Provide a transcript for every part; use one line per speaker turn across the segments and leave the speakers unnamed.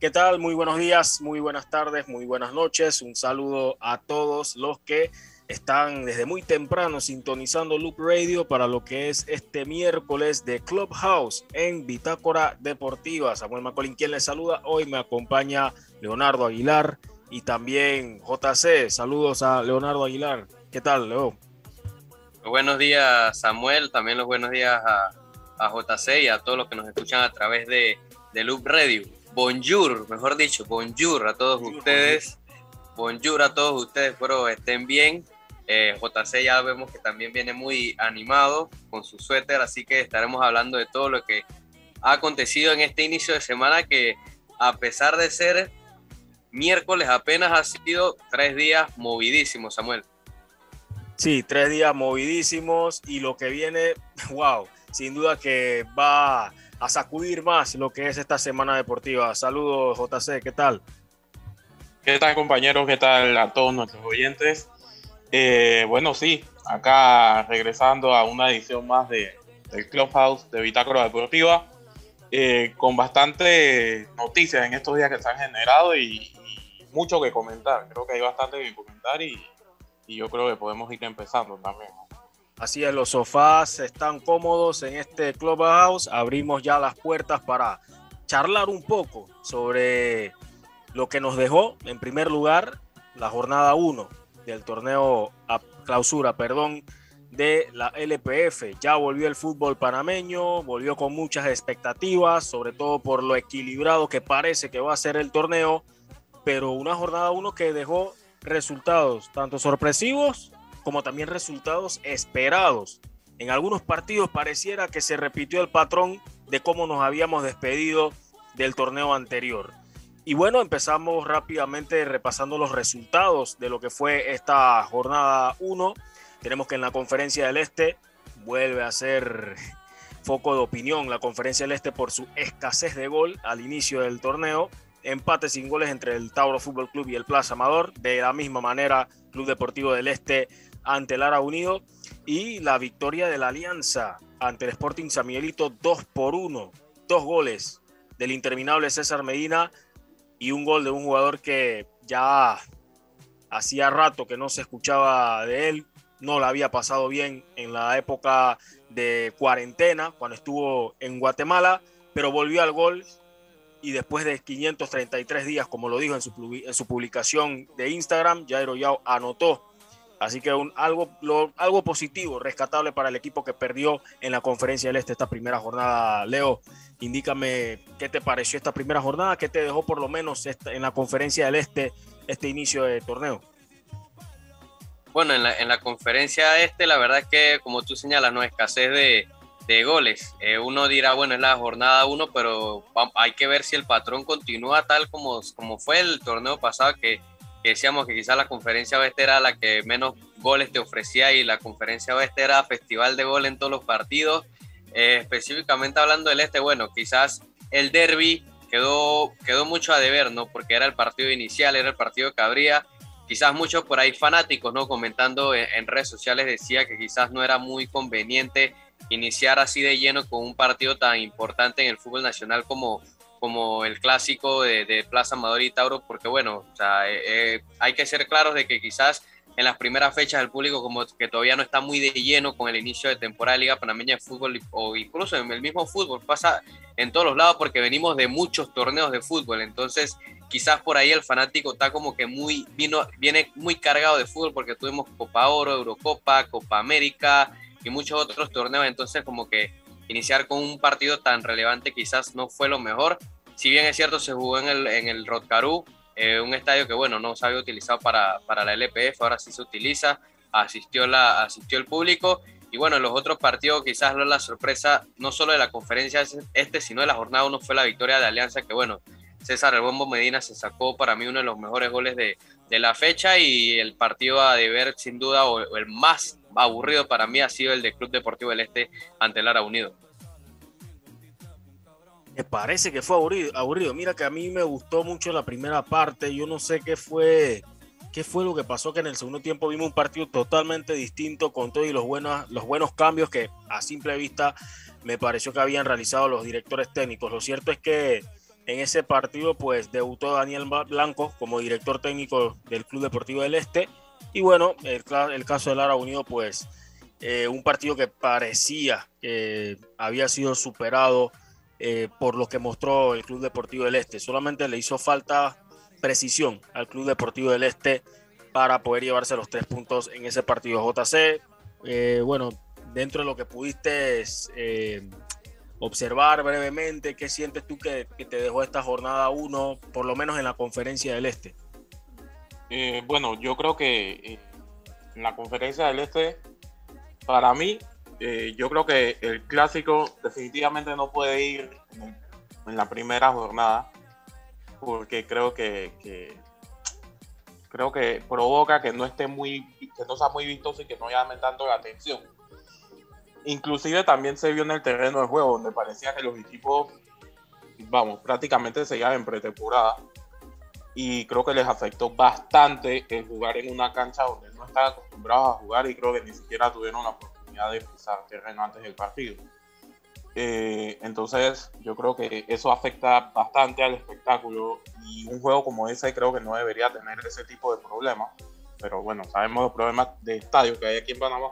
¿Qué tal? Muy buenos días, muy buenas tardes, muy buenas noches. Un saludo a todos los que están desde muy temprano sintonizando Loop Radio para lo que es este miércoles de Clubhouse en Bitácora Deportiva. Samuel Macolín, quien les saluda. Hoy me acompaña Leonardo Aguilar y también JC. Saludos a Leonardo Aguilar. ¿Qué tal, Leo?
Buenos días, Samuel. También los buenos días a, a JC y a todos los que nos escuchan a través de, de Loop Radio bonjour, mejor dicho, bonjour a todos ustedes. Bonjour a todos ustedes, espero estén bien. Eh, JC ya vemos que también viene muy animado con su suéter, así que estaremos hablando de todo lo que ha acontecido en este inicio de semana que a pesar de ser miércoles apenas ha sido tres días movidísimos, Samuel.
Sí, tres días movidísimos y lo que viene, wow, sin duda que va a sacudir más lo que es esta semana deportiva. Saludos, JC, ¿qué tal?
¿Qué tal, compañeros? ¿Qué tal a todos nuestros oyentes? Eh, bueno, sí, acá regresando a una edición más de, del Clubhouse de Bitácora Deportiva, eh, con bastante noticias en estos días que se han generado y, mucho que comentar. Creo que hay bastante que comentar y, y yo creo que podemos ir empezando también.
Así es, los sofás están cómodos en este Clubhouse. Abrimos ya las puertas para charlar un poco sobre lo que nos dejó, en primer lugar, la jornada 1 del torneo a clausura, perdón, de la LPF. Ya volvió el fútbol panameño, volvió con muchas expectativas, sobre todo por lo equilibrado que parece que va a ser el torneo, pero una jornada 1 que dejó resultados tanto sorpresivos como también resultados esperados. En algunos partidos pareciera que se repitió el patrón de cómo nos habíamos despedido del torneo anterior. Y bueno, empezamos rápidamente repasando los resultados de lo que fue esta jornada 1. Tenemos que en la conferencia del Este vuelve a ser foco de opinión la conferencia del Este por su escasez de gol al inicio del torneo. Empate sin goles entre el Tauro Fútbol Club y el Plaza Amador. De la misma manera, Club Deportivo del Este ante el Ara Unido y la victoria de la Alianza ante el Sporting San Miguelito 2 por 1, dos goles del interminable César Medina y un gol de un jugador que ya hacía rato que no se escuchaba de él, no la había pasado bien en la época de cuarentena cuando estuvo en Guatemala, pero volvió al gol y después de 533 días, como lo dijo en su, en su publicación de Instagram, Jairo Yao anotó Así que algo, algo positivo, rescatable para el equipo que perdió en la conferencia del Este esta primera jornada. Leo, indícame qué te pareció esta primera jornada, qué te dejó por lo menos en la conferencia del Este este inicio de torneo.
Bueno, en la, en la conferencia este, la verdad es que, como tú señalas, no escasez de, de goles. Eh, uno dirá, bueno, es la jornada uno, pero hay que ver si el patrón continúa tal como, como fue el torneo pasado, que decíamos que quizás la conferencia oeste era la que menos goles te ofrecía y la conferencia oeste era festival de gol en todos los partidos. Eh, específicamente hablando del este, bueno, quizás el derby quedó, quedó mucho a deber, ¿no? Porque era el partido inicial, era el partido que habría. Quizás muchos por ahí fanáticos, ¿no? Comentando en, en redes sociales decía que quizás no era muy conveniente iniciar así de lleno con un partido tan importante en el fútbol nacional como, como el clásico de, Plaza Amador y Tauro, porque bueno, o sea, eh, eh, hay que ser claros de que quizás en las primeras fechas el público como que todavía no está muy de lleno con el inicio de temporada de Liga Panameña de Fútbol o incluso en el mismo fútbol, pasa en todos los lados porque venimos de muchos torneos de fútbol, entonces quizás por ahí el fanático está como que muy, vino, viene muy cargado de fútbol porque tuvimos Copa Oro, Eurocopa, Copa América y muchos otros torneos, entonces como que iniciar con un partido tan relevante quizás no fue lo mejor. Si bien es cierto, se jugó en el, en el Rotcarú, eh, un estadio que, bueno, no se había utilizado para, para la LPF, ahora sí se utiliza, asistió, la, asistió el público. Y bueno, los otros partidos quizás la sorpresa, no solo de la conferencia este, sino de la jornada uno fue la victoria de Alianza, que bueno, César El Bombo Medina se sacó para mí uno de los mejores goles de, de la fecha y el partido a deber sin duda o el más aburrido para mí ha sido el de Club Deportivo del Este ante Lara Unido.
Me parece que fue aburrido, aburrido. Mira que a mí me gustó mucho la primera parte. Yo no sé qué fue, qué fue lo que pasó, que en el segundo tiempo vimos un partido totalmente distinto con todos los buenos, los buenos cambios que a simple vista me pareció que habían realizado los directores técnicos. Lo cierto es que En ese partido, pues debutó Daniel Blanco como director técnico del Club Deportivo del Este. Y bueno, el, el caso del Lara Unido, pues eh, un partido que parecía que había sido superado eh, por lo que mostró el Club Deportivo del Este. Solamente le hizo falta precisión al Club Deportivo del Este para poder llevarse los tres puntos en ese partido. JC, eh, bueno, dentro de lo que pudiste observar brevemente, ¿qué sientes tú que, te dejó esta jornada 1, por lo menos en la conferencia del Este?
bueno, yo creo que en la conferencia del Este para mí, eh, yo creo que el clásico definitivamente no puede ir en, la primera jornada, porque creo que, creo que provoca que no esté muy, que no sea muy vistoso y que no llame tanto la atención. Inclusive también se vio en el terreno de juego, donde parecía que los equipos, vamos, prácticamente se en pretemporada. Y creo que les afectó bastante el jugar en una cancha donde están acostumbrados a jugar y creo que ni siquiera tuvieron la oportunidad de pisar terreno antes del partido. Eh, entonces yo creo que eso afecta bastante al espectáculo y un juego como ese creo que no debería tener ese tipo de problemas. Pero bueno, sabemos los problemas de estadio que hay aquí en Panamá.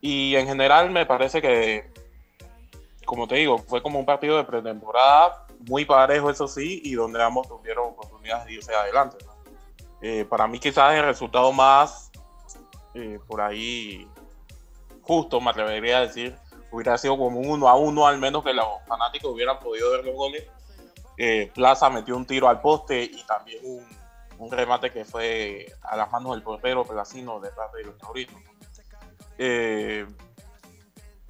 Y en general me parece que, como te digo, fue como un partido de pretemporada muy parejo, eso sí, y donde ambos tuvieron oportunidades de irse adelante. Eh, para mí quizás el resultado más eh, por ahí justo, me atrevería a decir, hubiera sido como un uno a uno, al menos que los fanáticos hubieran podido ver los goles. Eh, Plaza metió un tiro al poste y también un, remate que fue a las manos del portero Placino detrás de los taurinos. te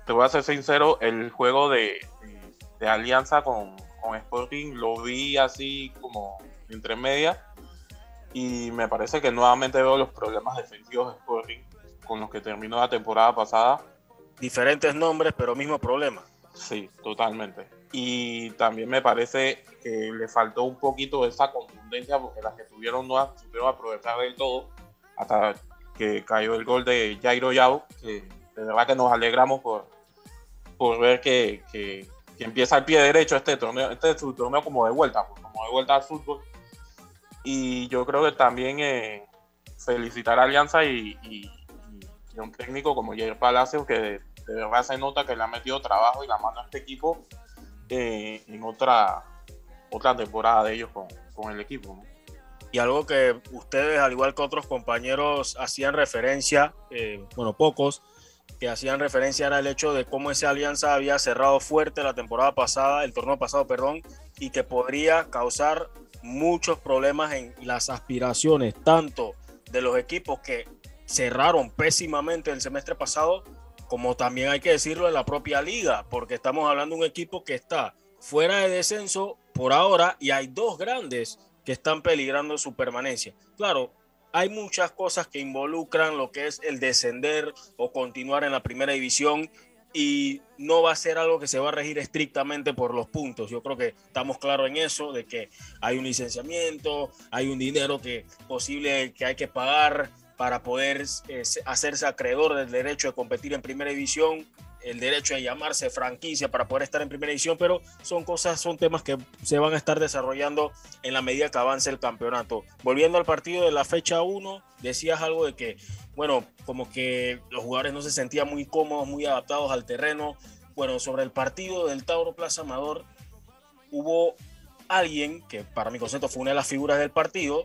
voy a ser sincero, el juego de, alianza con, con Sporting lo vi así como entre medias y me parece que nuevamente veo los problemas defensivos de Sporting con los que terminó la temporada pasada.
Diferentes nombres, pero mismo problema.
Sí, totalmente. Y también me parece que le faltó un poquito de esa contundencia porque las que tuvieron no supieron aprovechar del todo hasta que cayó el gol de Jairo Yao, que de verdad que nos alegramos por, por ver que, que, empieza el pie derecho este torneo, este es su torneo como de vuelta, pues, como de vuelta al fútbol y yo creo que también eh, felicitar a Alianza y, y, un técnico como Jair Palacios, que de, verdad se nota que le ha metido trabajo y la mano a este equipo eh, en otra, otra temporada de ellos con, con el equipo.
Y algo que ustedes, al igual que otros compañeros, hacían referencia, eh, bueno, pocos, que hacían referencia era el hecho de cómo esa alianza había cerrado fuerte la temporada pasada, el torneo pasado, perdón, y que podría causar muchos problemas en las aspiraciones, tanto de los equipos que cerraron pésimamente el semestre pasado, como también hay que decirlo de la propia liga, porque estamos hablando de un equipo que está fuera de descenso por ahora y hay dos grandes que están peligrando su permanencia. Claro, hay muchas cosas que involucran lo que es el descender o continuar en la primera división y no va a ser algo que se va a regir estrictamente por los puntos. Yo creo que estamos claros en eso, de que hay un licenciamiento, hay un dinero que posible que hay que pagar para poder eh, hacerse acreedor del derecho de competir en primera división, el derecho de llamarse franquicia para poder estar en primera división, pero son cosas, son temas que se van a estar desarrollando en la medida que avance el campeonato. Volviendo al partido de la fecha 1, decías algo de que bueno, como que los jugadores no se sentían muy cómodos, muy adaptados al terreno. Bueno, sobre el partido del Tauro Plaza Amador, hubo alguien que para mi concepto fue una de las figuras del partido,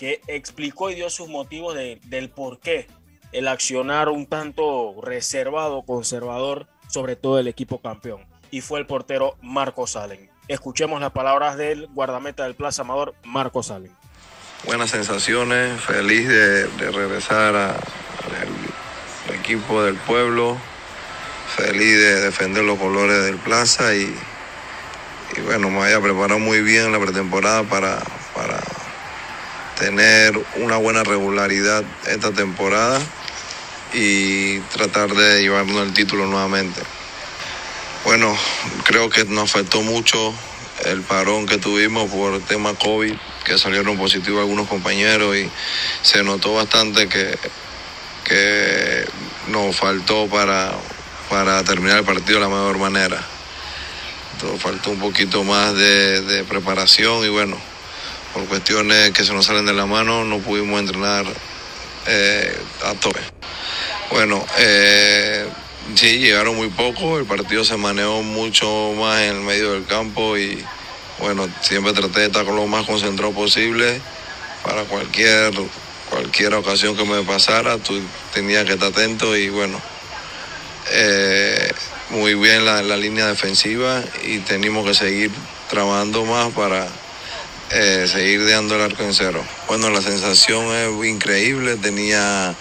que explicó y dio sus motivos del por qué el accionar un tanto reservado, conservador, sobre todo el equipo campeón. Y fue el portero Marco Salen. Escuchemos las palabras del guardameta del Plaza Amador, Marco Salen
buenas sensaciones, feliz de, regresar al equipo del pueblo, feliz de defender los colores del Plaza y, bueno, me haya preparado muy bien la pretemporada para tener una buena regularidad esta temporada y tratar de llevarnos el título nuevamente. Bueno, creo que nos afectó mucho el parón que tuvimos por el tema COVID que salieron positivos algunos compañeros y se notó bastante que, que nos faltó para, para terminar el partido de la mejor manera. faltó un poquito más de, preparación y bueno, por cuestiones que se nos salen de la mano no pudimos entrenar eh, a tope. Bueno, eh, sí, llegaron muy poco, el partido se manejó mucho más en el medio del campo y bueno, siempre traté de estar con lo más concentrado posible para cualquier, cualquier ocasión que me pasara, tú tenías que estar atento y bueno, eh, muy bien la, línea defensiva y tenemos que seguir trabajando más para eh, seguir dando el arco en cero. Bueno, la sensación es increíble, tenía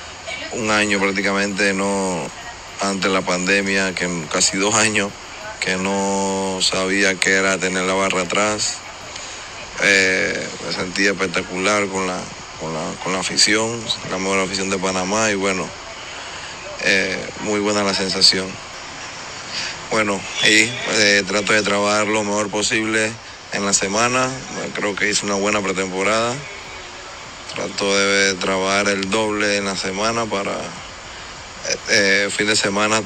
un año prácticamente no ante la pandemia, que casi dos años que no sabía qué era tener la barra atrás. Eh, me sentía espectacular con la, con la, afición, la mejor afición de Panamá y bueno, eh, muy buena la sensación. Bueno, y eh, trato de trabajar lo mejor posible en la semana, creo que hice una buena pretemporada, trato de trabajar el doble en la semana para fin de semana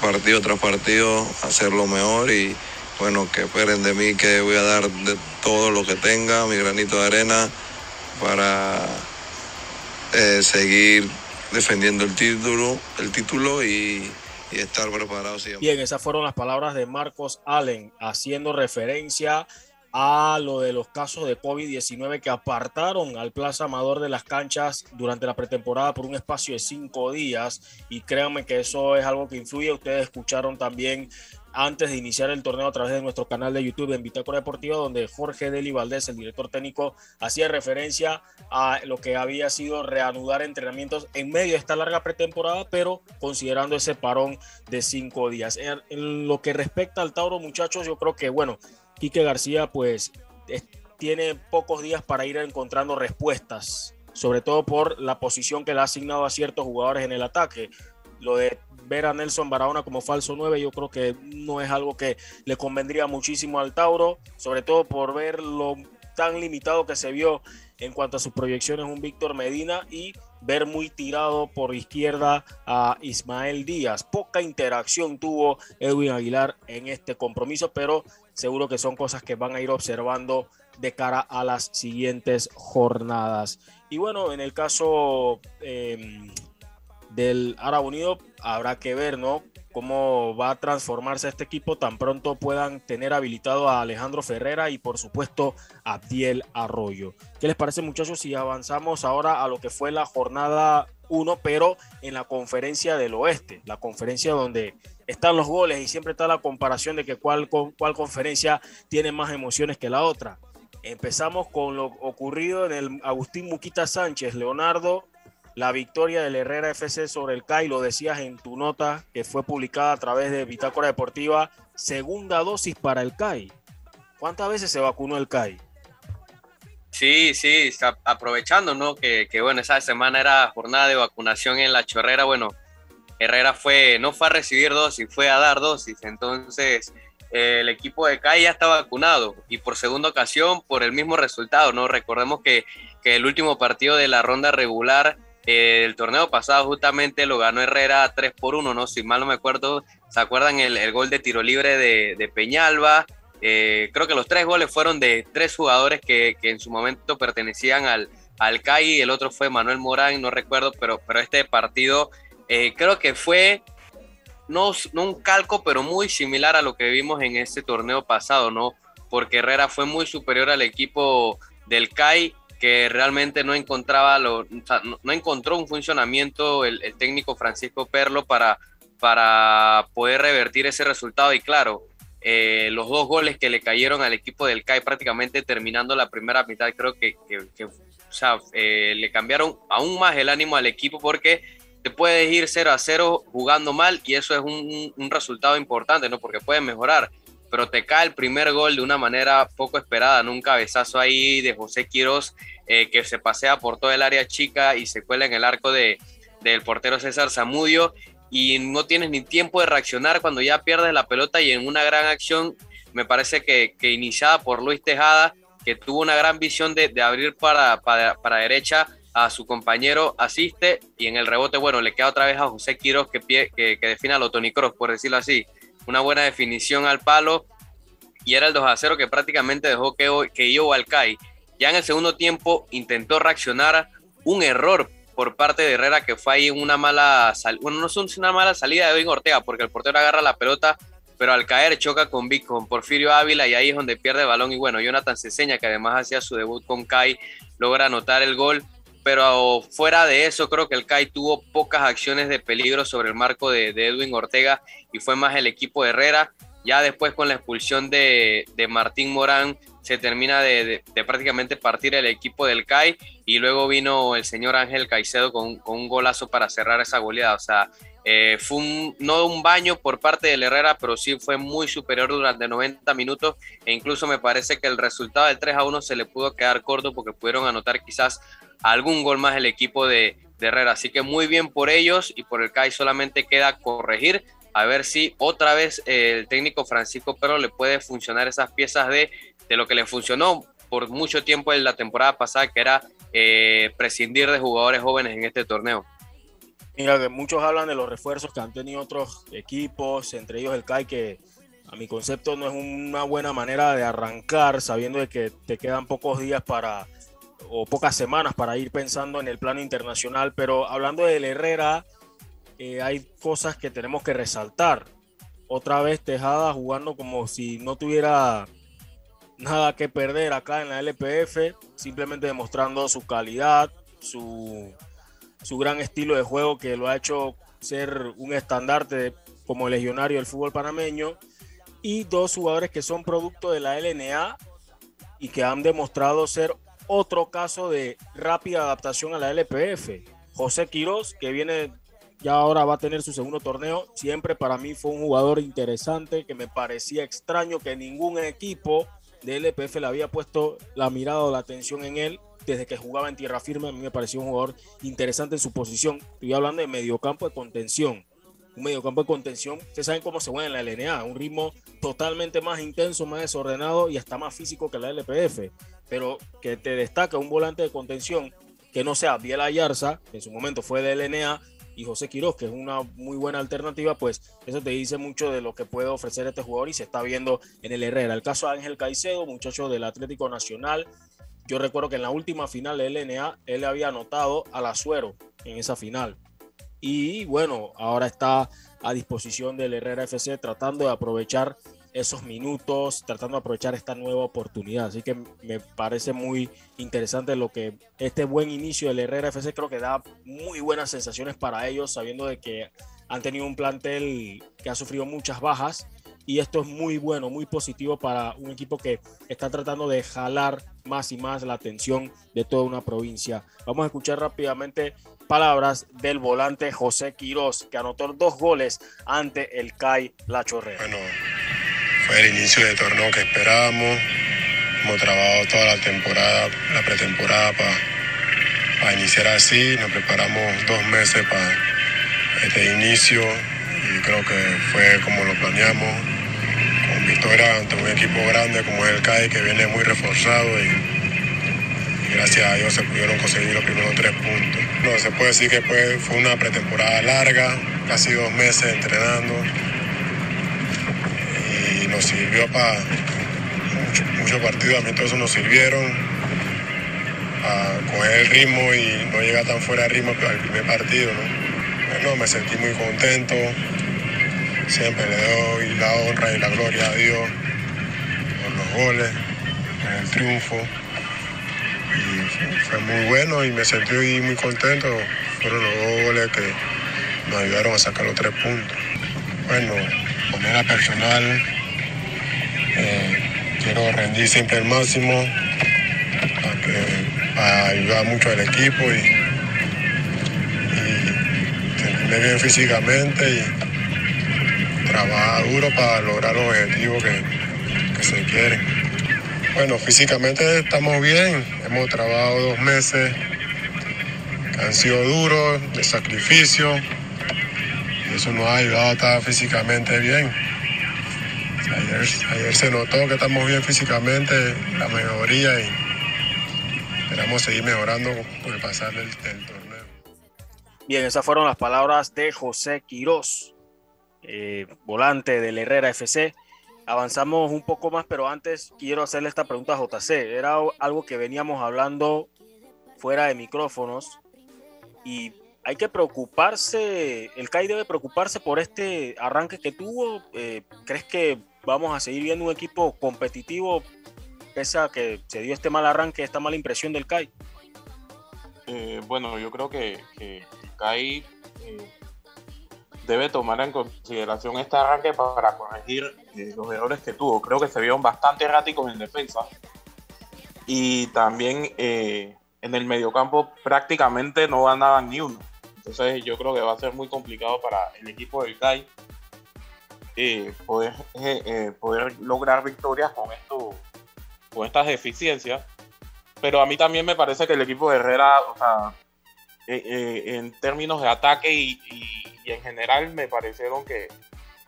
partido tras partido hacerlo mejor y bueno, que esperen de mí que voy a dar de todo lo que tenga, mi granito de arena, para eh, seguir defendiendo el título, el título y, y estar preparado siempre.
Bien, esas fueron las palabras de Marcos Allen, haciendo referencia a lo de los casos de COVID-19 que apartaron al Plaza Amador de las canchas durante la pretemporada por un espacio de cinco días. Y créanme que eso es algo que influye. Ustedes escucharon también antes de iniciar el torneo a través de nuestro canal de YouTube en Bitácora Deportiva, donde Jorge Deli Valdés, el director técnico, hacía referencia a lo que había sido reanudar entrenamientos en medio de esta larga pretemporada, pero considerando ese parón de cinco días. En lo que respecta al Tauro, muchachos, yo creo que, bueno, Quique García pues tiene pocos días para ir encontrando respuestas, sobre todo por la posición que le ha asignado a ciertos jugadores en el ataque. Lo de ver a Nelson Barahona como falso 9 yo creo que no es algo que le convendría muchísimo al Tauro, sobre todo por ver lo tan limitado que se vio en cuanto a sus proyecciones un Víctor Medina y ver muy tirado por izquierda a Ismael Díaz. Poca interacción tuvo Edwin Aguilar en este compromiso, pero seguro que son cosas que van a ir observando de cara a las siguientes jornadas. Y bueno, en el caso em, del Árabe Unido, habrá que ver, ¿no? Cómo va a transformarse este equipo tan pronto puedan tener habilitado a Alejandro Ferrera y por supuesto a Abdiel Arroyo. ¿Qué les parece muchachos si avanzamos ahora a lo que fue la jornada 1, pero en la conferencia del oeste, la conferencia donde están los goles y siempre está la comparación de que cuál, cuál conferencia tiene más emociones que la otra. Empezamos con lo ocurrido en el Agustín Muquita Sánchez, Leonardo, la victoria del Herrera FC sobre el CAI, lo decías en tu nota que fue publicada a través de Bitácora Deportiva, segunda dosis para el CAI. ¿Cuántas veces se vacunó el CAI?
Sí, sí, aprovechando, ¿no? Que, que, bueno, esa semana era jornada de vacunación en la chorrera, bueno, Herrera fue, no fue a recibir dosis, fue a dar dosis. Entonces, eh, el equipo de CAI ya está vacunado y por segunda ocasión por el mismo resultado, ¿no? Recordemos que, que el último partido de la ronda regular eh, el torneo pasado justamente lo ganó Herrera 3 por 1, ¿no? Si mal no me acuerdo, ¿se acuerdan el, gol de tiro libre de, Peñalba? Eh, creo que los tres goles fueron de tres jugadores que, que en su momento pertenecían al, al CAI, el otro fue Manuel Morán, no recuerdo, pero, pero este partido eh, creo que fue no, no, un calco, pero muy similar a lo que vimos en este torneo pasado, ¿no? Porque Herrera fue muy superior al equipo del CAI, que realmente no encontraba lo, no, encontró un funcionamiento el, técnico Francisco Perlo para, para poder revertir ese resultado. Y claro, eh, los dos goles que le cayeron al equipo del CAI prácticamente terminando la primera mitad, creo que, eh, le cambiaron aún más el ánimo al equipo porque te puedes ir 0 a 0 jugando mal y eso es un, resultado importante, ¿no? Porque puedes mejorar, pero te cae el primer gol de una manera poco esperada, en un cabezazo ahí de José Quiroz eh, que se pasea por todo el área chica y se cuela en el arco de, del portero César Zamudio y no tienes ni tiempo de reaccionar cuando ya pierdes la pelota y en una gran acción, me parece que, que iniciada por Luis Tejada, que tuvo una gran visión de, de abrir para, para, para derecha, a su compañero, asiste y en el rebote, bueno, le queda otra vez a José Quiroz que, pie, que, que define a lo Tony Cross, por decirlo así. Una buena definición al palo y era el 2 a 0 que prácticamente dejó que, que yo Alcai. Ya en el segundo tiempo intentó reaccionar un error por parte de Herrera que fue ahí una mala, bueno, no es una mala salida de Edwin Ortega porque el portero agarra la pelota, pero al caer choca con, con Porfirio Ávila y ahí es donde pierde el balón y bueno, Jonathan Ceseña que además hacía su debut con Kai logra anotar el gol, pero fuera de eso creo que el Kai tuvo pocas acciones de peligro sobre el marco de, Edwin Ortega y fue más el equipo de Herrera. Ya después con la expulsión de, de Martín Morán se termina de, prácticamente partir el equipo del CAI y luego vino el señor Ángel Caicedo con, un golazo para cerrar esa goleada. O sea, eh, fue no un baño por parte del Herrera, pero sí fue muy superior durante 90 minutos e incluso me parece que el resultado del 3 a 1 se le pudo quedar corto porque pudieron anotar quizás algún gol más el equipo de, de Herrera. Así que muy bien por ellos y por el CAI solamente queda corregir a ver si otra vez el técnico Francisco Pero le puede funcionar esas piezas de de lo que le funcionó por mucho tiempo en la temporada pasada, que era eh, prescindir de jugadores jóvenes en este torneo.
Mira, que muchos hablan de los refuerzos que han tenido otros equipos, entre ellos el CAI, que a mi concepto no es una buena manera de arrancar, sabiendo de que te quedan pocos días para, o pocas semanas para ir pensando en el plano internacional, pero hablando del Herrera, eh, hay cosas que tenemos que resaltar. Otra vez Tejada jugando como si no tuviera nada que perder acá en la LPF, simplemente demostrando su calidad, su, su gran estilo de juego que lo ha hecho ser un estandarte como legionario del fútbol panameño y dos jugadores que son producto de la LNA y que han demostrado ser otro caso de rápida adaptación a la LPF. José Quiroz, que viene ya ahora va a tener su segundo torneo, siempre para mí fue un jugador interesante que me parecía extraño que ningún equipo de LPF le había puesto la mirada o la atención en él desde que jugaba en tierra firme. A mí me pareció un jugador interesante en su posición. Estoy hablando de mediocampo de contención. Un mediocampo de contención, ustedes saben cómo se juega en la LNA, un ritmo totalmente más intenso, más desordenado y hasta más físico que la LPF. Pero que te destaca un volante de contención que no sea Biel Ayarza, que en su momento fue de LNA, y José Quiroz, que es una muy buena alternativa, pues eso te dice mucho de lo que puede ofrecer este jugador y se está viendo en el Herrera. El caso de Ángel Caicedo, muchacho del Atlético Nacional. Yo recuerdo que en la última final de LNA él había anotado al Azuero en esa final. Y bueno, ahora está a disposición del Herrera FC tratando de aprovechar esos minutos, tratando de aprovechar esta nueva oportunidad. Así que me parece muy interesante lo que este buen inicio del Herrera FC creo que da muy buenas sensaciones para ellos, sabiendo de que han tenido un plantel que ha sufrido muchas bajas y esto es muy bueno, muy positivo para un equipo que está tratando de jalar más y más la atención de toda una provincia. Vamos a escuchar rápidamente palabras del volante José Quirós, que anotó dos goles ante el CAI La Chorrera.
Fue el inicio de torneo que esperábamos. Hemos trabajado toda la temporada, la pretemporada para iniciar así. Nos preparamos dos meses para este inicio y creo que fue como lo planeamos. Con victoria ante un equipo grande como es el CAI que viene muy reforzado y, gracias a Dios se pudieron conseguir los primeros tres puntos. No, se puede decir que fue una pretemporada larga, casi dos meses entrenando nos sirvió para muchos partidos, a mí todos nos sirvieron a coger el ritmo y no llegar tan fuera de ritmo al primer partido. Bueno, me sentí muy contento, siempre le doy la honra y la gloria a Dios por los goles, por el triunfo. Y fue muy bueno y me sentí muy contento. Fueron los dos goles que nos ayudaron a sacar los tres puntos. Bueno, de manera personal, eh, quiero rendir siempre el máximo para, ayudar mucho al equipo y, sentirme bien físicamente y trabajar duro para lograr los objetivos que, que se quieren. Bueno, físicamente estamos bien, hemos trabajado dos meses que han sido duros, de sacrificio, y eso nos ha ayudado a estar físicamente bien. Ayer, se notó que estamos bien físicamente, la mejoría y esperamos seguir mejorando con el pasar del, torneo.
Bien, esas fueron las palabras de José Quirós, eh, volante del Herrera FC, avanzamos un poco más, pero antes quiero hacerle esta pregunta a JC. Era algo que veníamos hablando fuera de micrófonos y hay que preocuparse, el CAI debe preocuparse por este arranque que tuvo. Eh, ¿Crees que vamos a seguir viendo un equipo competitivo pese a que se dio este mal arranque, esta mala impresión del CAI?
Eh, bueno, yo creo que, el CAI eh, debe tomar en consideración este arranque para corregir los errores que tuvo. Creo que se vieron bastante erráticos en defensa y también en el mediocampo prácticamente no ganaban ni uno. Entonces yo creo que va a ser muy complicado para el equipo del CAI eh, poder, eh, eh, poder lograr victorias con, esto, con estas deficiencias. Pero a mí también me parece que el equipo de Herrera, o sea, en términos de ataque y, en general me parecieron que,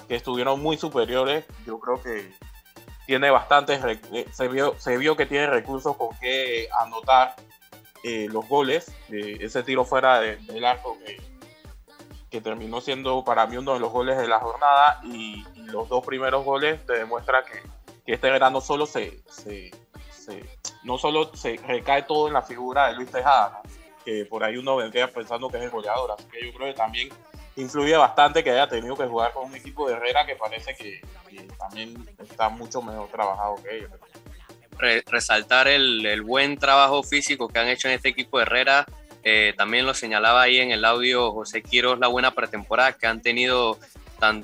que, estuvieron muy superiores. Yo creo que tiene bastantes, se vio, se vio que tiene recursos con que anotar eh, los goles, ese tiro fuera del arco que, que, terminó siendo para mí uno de los goles de la jornada y, los dos primeros goles te demuestra que, que este verano solo se, se, no solo se recae todo en la figura de Luis Tejada, que por ahí uno vendría pensando que es el goleador, así que yo creo que también influye bastante que haya tenido que jugar con un equipo de Herrera que parece que, que también está mucho mejor trabajado que ellos
resaltar el, buen trabajo físico que han hecho en este equipo de Herrera. Eh, también lo señalaba ahí en el audio José Quiroz, la buena pretemporada que han tenido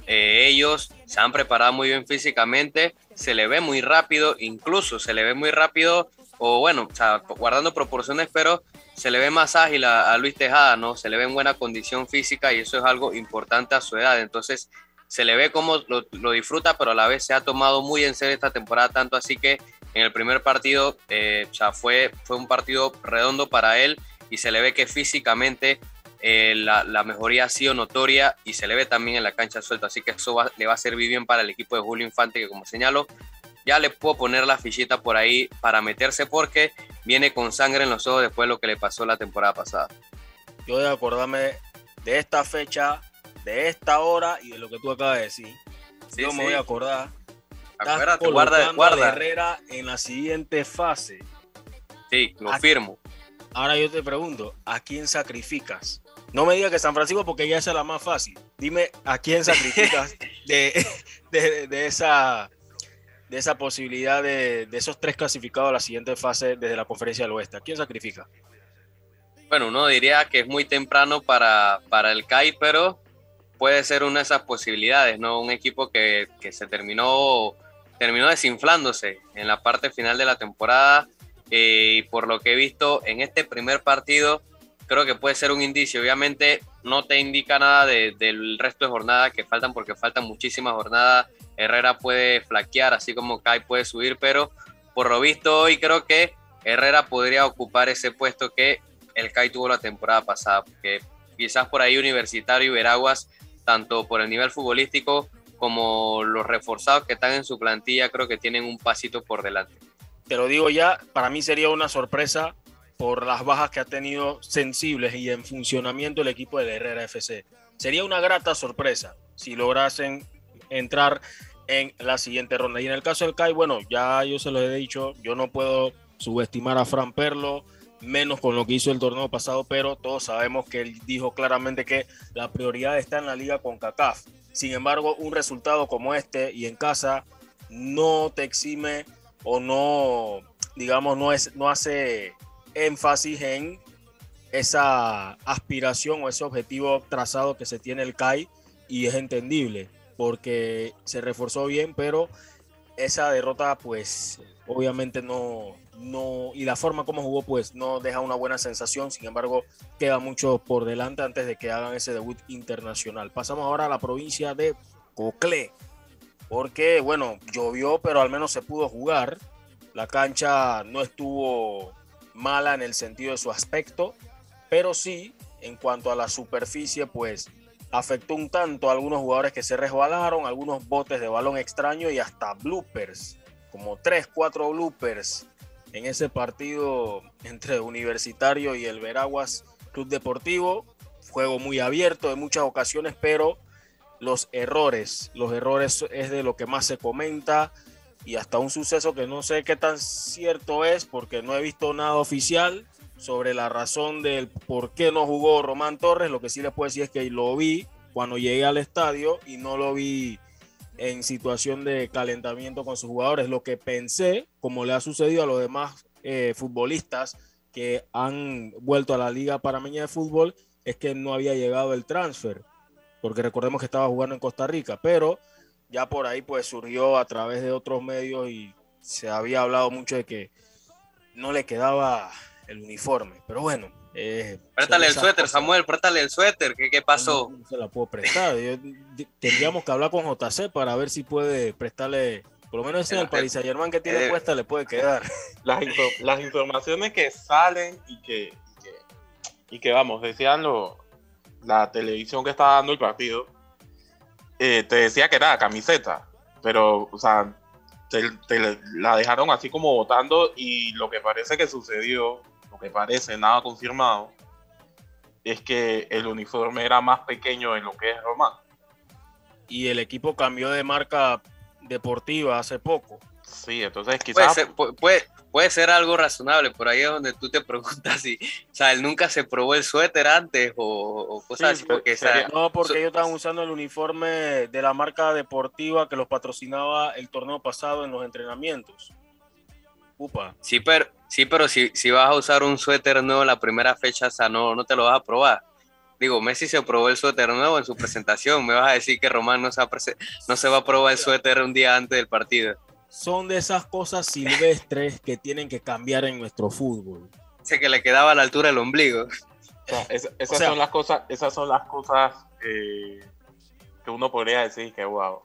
eh, ellos. Se han preparado muy bien físicamente, se le ve muy rápido, incluso se le ve muy rápido, o bueno, guardando proporciones, pero se le ve más ágil a, Luis Tejada, ¿no? Se le ve en buena condición física y eso es algo importante a su edad. Entonces, se le ve como lo, disfruta, pero a la vez se ha tomado muy en serio esta temporada, tanto así que en el primer partido, eh, fue, fue un partido redondo para él y se le ve que físicamente eh, la, mejoría ha sido notoria y se le ve también en la cancha suelta. Así que eso le va a servir bien para el equipo de Julio Infante, que como señalo, ya le puedo poner la fichita por ahí para meterse porque viene con sangre en los ojos después de lo que le pasó la temporada pasada.
Yo de acordarme de esta fecha, de esta hora y de lo que tú acabas de decir. yo me voy a acordar
Acuérdate, guarda, guarda.
Herrera en la siguiente fase.
Sí, lo firmo.
Ahora yo te pregunto, ¿a quién sacrificas? No me digas que San Francisco porque ya es la más fácil. Dime a quién sacrificas de, de, esa, de esa posibilidad de, de, esos tres clasificados a la siguiente fase desde la conferencia del oeste. ¿A quién sacrifica?
Bueno, uno diría que es muy temprano para, para el CAI, pero puede ser una de esas posibilidades, ¿no? Un equipo que, que se terminó terminó desinflándose en la parte final de la temporada y por lo que he visto en este primer partido creo que puede ser un indicio. Obviamente no te indica nada del resto de jornadas que faltan porque faltan muchísimas jornadas. Herrera puede flaquear, así como Kai puede subir, pero por lo visto hoy creo que Herrera podría ocupar ese puesto que el Kai tuvo la temporada pasada, porque quizás por ahí Universitario y Veraguas, tanto por el nivel futbolístico como los reforzados que están en su plantilla, creo que tienen un pasito por delante.
Te lo digo ya, para mí sería una sorpresa por las bajas que ha tenido sensibles y en funcionamiento el equipo de Herrera FC. Sería una grata sorpresa si lograsen entrar en la siguiente ronda. Y en el caso del CAI, bueno, ya yo se lo he dicho, yo no puedo subestimar a Fran Perlo, menos con lo que hizo el torneo pasado, pero todos sabemos que él dijo claramente que la prioridad está en la liga con CACAF. Sin embargo, un resultado como este y en casa no te exime o no, digamos, no, es, no hace énfasis en esa aspiración o ese objetivo trazado que se tiene el CAI y es entendible porque se reforzó bien, pero esa derrota pues obviamente no, no, y la forma como jugó pues no deja una buena sensación, sin embargo queda mucho por delante antes de que hagan ese debut internacional. Pasamos ahora a la provincia de Coclé, porque bueno, llovió pero al menos se pudo jugar, la cancha no estuvo mala en el sentido de su aspecto, pero sí en cuanto a la superficie pues afectó un tanto a algunos jugadores que se resbalaron, algunos botes de balón extraño y hasta bloopers, como 3, 4 bloopers en ese partido entre Universitario y el Veraguas Club Deportivo. Juego muy abierto en muchas ocasiones, pero los errores. Los errores es de lo que más se comenta y hasta un suceso que no sé qué tan cierto es porque no he visto nada oficial sobre la razón del por qué no jugó Román Torres. Lo que sí les puedo decir es que lo vi cuando llegué al estadio y no lo vi en situación de calentamiento con sus jugadores. Lo que pensé, como le ha sucedido a los demás eh, futbolistas que han vuelto a la Liga Parameña de Fútbol, es que no había llegado el transfer, porque recordemos que estaba jugando en Costa Rica, pero ya por ahí pues surgió a través de otros medios y se había hablado mucho de que no le quedaba el uniforme, pero bueno.
Eh, préstale el suéter, Samuel, préstale el suéter, ¿qué, qué pasó?
No, se la puedo prestar, tendríamos que hablar con JC para ver si puede prestarle, por lo menos ese el Paris Saint Germain que tiene eh, puesta le puede quedar.
Las, las informaciones que salen y que, y que, vamos, decían lo, la televisión que estaba dando el partido, eh, te decía que era camiseta, pero, o sea, te, la dejaron así como votando y lo que parece que sucedió, lo que parece, nada confirmado, es que el uniforme era más pequeño en lo que es Román.
Y el equipo cambió de marca deportiva hace poco.
Sí, entonces quizás...
puede, puede ser algo razonable. Por ahí es donde tú te preguntas si, o sea, él nunca se probó el suéter antes o, cosas así. Porque,
no, porque ellos estaban usando el uniforme de la marca deportiva que los patrocinaba el torneo pasado en los entrenamientos.
Upa. Sí, pero, sí, pero si, si vas a usar un suéter nuevo en la primera fecha, o sea, no, no te lo vas a probar. Digo, Messi se probó el suéter nuevo en su presentación. Me vas a decir que Román no se, no se va a probar el suéter un día antes del partido
son de esas cosas silvestres que tienen que cambiar en nuestro fútbol.
Sé que le quedaba a la altura el ombligo.
esas, son las cosas, esas son las cosas eh, que uno podría decir que wow.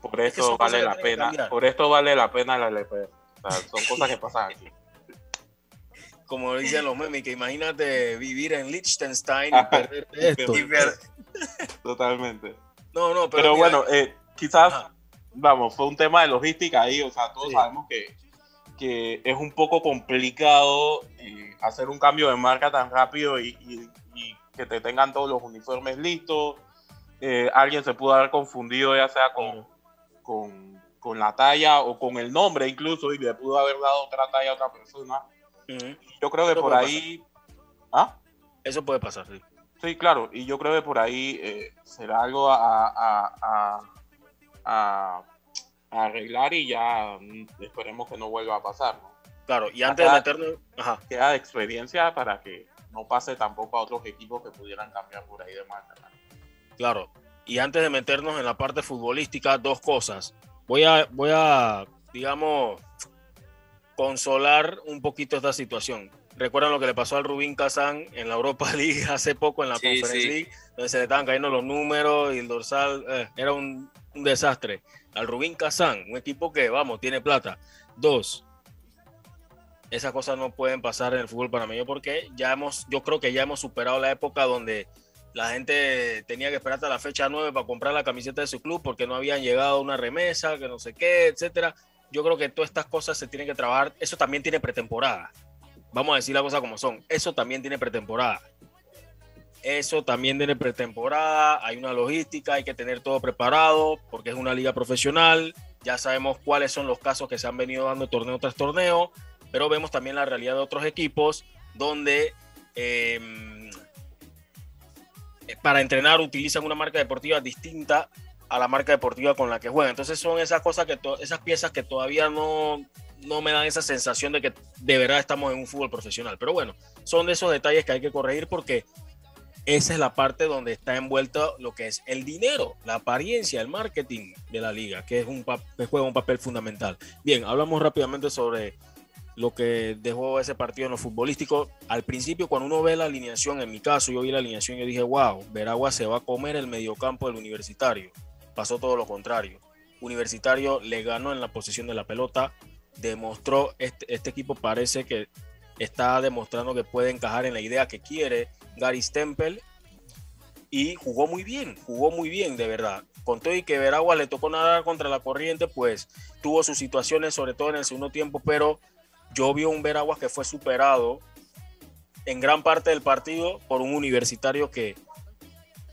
Por esto vale la pena. Por esto vale la pena la LP. son cosas que pasan aquí.
Como dicen los memes, que imagínate vivir en Liechtenstein y perder esto.
Totalmente.
No, no,
pero, bueno, eh, quizás vamos, fue un tema de logística ahí, o sea, todos sabemos que, que, es un poco complicado eh, hacer un cambio de marca tan rápido y, que te tengan todos los uniformes listos. Eh, alguien se pudo haber confundido ya sea con, con, con, la talla o con el nombre incluso y le pudo haber dado otra talla a otra persona. Yo creo que por ahí...
¿Ah? Eso puede pasar, sí.
Sí, claro, y yo creo que por ahí eh, será algo a, a, arreglar y ya mm, esperemos que no vuelva a pasar.
Claro, y antes de meternos... Ajá.
Queda de experiencia para que no pase tampoco a otros equipos que pudieran cambiar por ahí de marca.
Claro, y antes de meternos en la parte futbolística, dos cosas. Voy a, voy a digamos, consolar un poquito esta situación. ¿Recuerdan lo que le pasó al Rubín Kazán en la Europa League hace poco en la Conference League? Donde se le estaban cayendo los números y el dorsal. Eh, era un, un desastre. Al Rubín Kazán, un equipo que, vamos, tiene plata. Dos, esas cosas no pueden pasar en el fútbol panameño porque ya hemos, yo creo que ya hemos superado la época donde la gente tenía que esperar hasta la fecha 9 para comprar la camiseta de su club porque no habían llegado una remesa, que no sé qué, etcétera. Yo creo que todas estas cosas se tienen que trabajar. Eso también tiene pretemporada. Vamos a decir la cosa como son. Eso también tiene pretemporada. Eso también tiene pretemporada, hay una logística, hay que tener todo preparado porque es una liga profesional. Ya sabemos cuáles son los casos que se han venido dando torneo tras torneo, pero vemos también la realidad de otros equipos donde em, para entrenar utilizan una marca deportiva distinta a la marca deportiva con la que juegan. Entonces son esas cosas que esas piezas que todavía no, no me dan esa sensación de que de verdad estamos en un fútbol profesional. Pero bueno, son de esos detalles que hay que corregir porque esa es la parte donde está envuelto lo que es el dinero, la apariencia, el marketing de la liga, que es un juega un papel fundamental. Bien, hablamos rápidamente sobre lo que dejó ese partido en lo futbolístico. Al principio, cuando uno ve la alineación, en mi caso, yo vi la alineación y dije, wow, Veragua se va a comer el mediocampo del universitario. Pasó todo lo contrario. Universitario le ganó en la posición de la pelota, demostró, este, este equipo parece que está demostrando que puede encajar en la idea que quiere Gary Stempel y jugó muy bien, jugó muy bien, de verdad. Con todo y que Veragua le tocó nadar contra la corriente, pues tuvo sus situaciones, sobre todo en el segundo tiempo, pero yo vi un Veraguas que fue superado en gran parte del partido por un universitario que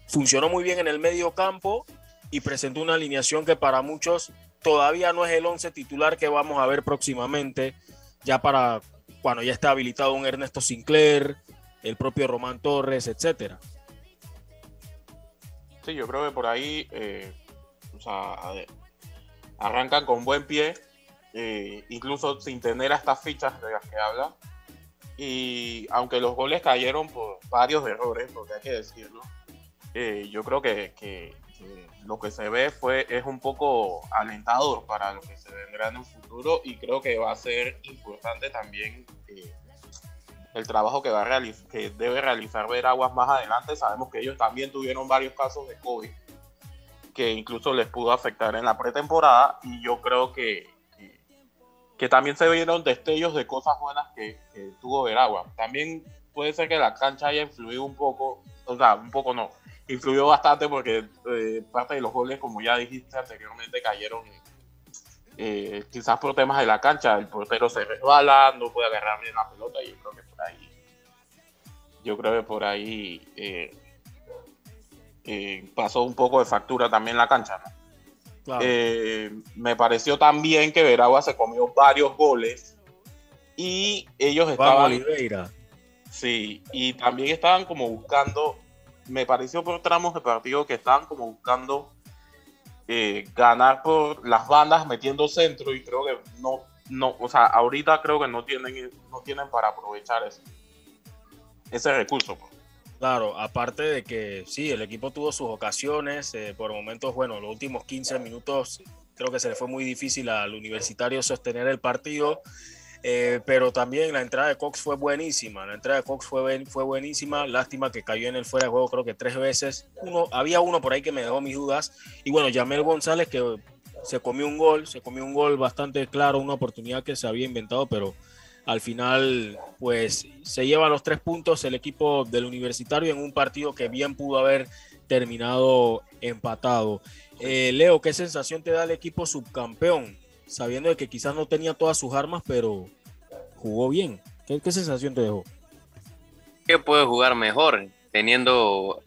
funcionó muy bien en el medio campo y presentó una alineación que para muchos todavía no es el 11 titular que vamos a ver próximamente, ya para cuando ya está habilitado un Ernesto Sinclair, el propio Román Torres, etcétera.
Sí, yo creo que por ahí eh, arrancan con buen pie, eh, incluso sin tener estas fichas de las que habla. Y aunque los goles cayeron por varios errores, porque hay que decirlo, eh, yo creo que, lo que se ve fue es un poco alentador para lo que se vendrá en el futuro y creo que va a ser importante también el trabajo que, va a que debe realizar Veraguas más adelante. Sabemos que ellos también tuvieron varios casos de COVID que incluso les pudo afectar en la pretemporada y yo creo que, que, también se vieron destellos de cosas buenas que, tuvo Veragua. También puede ser que la cancha haya influido un poco, o sea, un poco no, influyó bastante porque eh, parte de los goles, como ya dijiste anteriormente, cayeron eh, quizás por temas de la cancha. El portero se resbala, no puede agarrar bien la pelota y yo creo que por ahí, yo creo que por ahí eh, pasó un poco de factura también la cancha. me pareció también que Veragua se comió varios goles y ellos estaban. Sí, y también estaban como buscando me pareció por tramos de partido que estaban como buscando eh, ganar por las bandas metiendo centro y creo que no, no, o sea, ahorita creo que no tienen, no tienen para aprovechar ese, ese recurso. Pues.
Claro, aparte de que sí, el equipo tuvo sus ocasiones, eh, por momentos, bueno, los últimos 15 minutos creo que se le fue muy difícil al universitario sostener el partido. Eh, pero también la entrada de Cox fue buenísima. La entrada de Cox fue, fue buenísima. Lástima que cayó en el fuera de juego, creo que tres veces. Uno, había uno por ahí que me dejó mis dudas. Y bueno, Yamel González que se comió un gol, se comió un gol bastante claro, una oportunidad que se había inventado, pero al final, pues se lleva los tres puntos el equipo del universitario en un partido que bien pudo haber terminado empatado. Eh, Leo, ¿qué sensación te da el equipo subcampeón? Sabiendo de que quizás no tenía todas sus armas, pero jugó bien. ¿Qué, sensación te dejó?
Que puede jugar mejor teniendo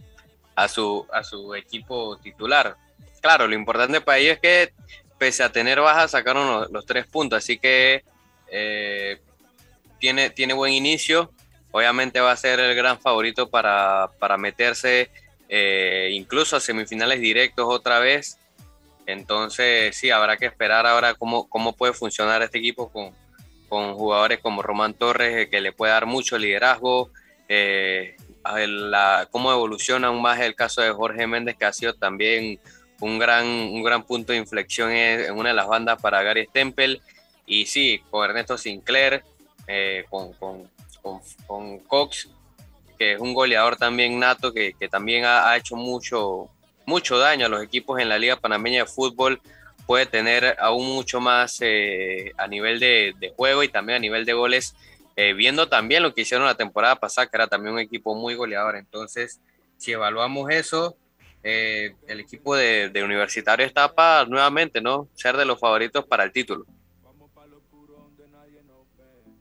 a su, a su equipo titular. Claro, lo importante para ellos es que pese a tener bajas sacaron los, tres puntos, así que eh, tiene, tiene buen inicio. Obviamente va a ser el gran favorito para, meterse eh, incluso a semifinales directos otra vez. Entonces, sí, habrá que esperar ahora cómo, cómo puede funcionar este equipo con, con jugadores como Román Torres, eh, que le puede dar mucho liderazgo, eh, la, cómo evoluciona aún más el caso de Jorge Méndez, que ha sido también un gran, un gran punto de inflexión en, una de las bandas para Gary Stempel. Y sí, con Ernesto Sinclair, eh, con, con, con, Cox, que es un goleador también nato, que, que también ha, ha, hecho mucho, mucho daño a los equipos en la Liga Panameña de Fútbol, puede tener aún mucho más eh, a nivel de, juego y también a nivel de goles, eh, viendo también lo que hicieron la temporada pasada, que era también un equipo muy goleador. Entonces, si evaluamos eso, eh, el equipo de, Universitario está para nuevamente, ¿no? Ser de los favoritos para el título.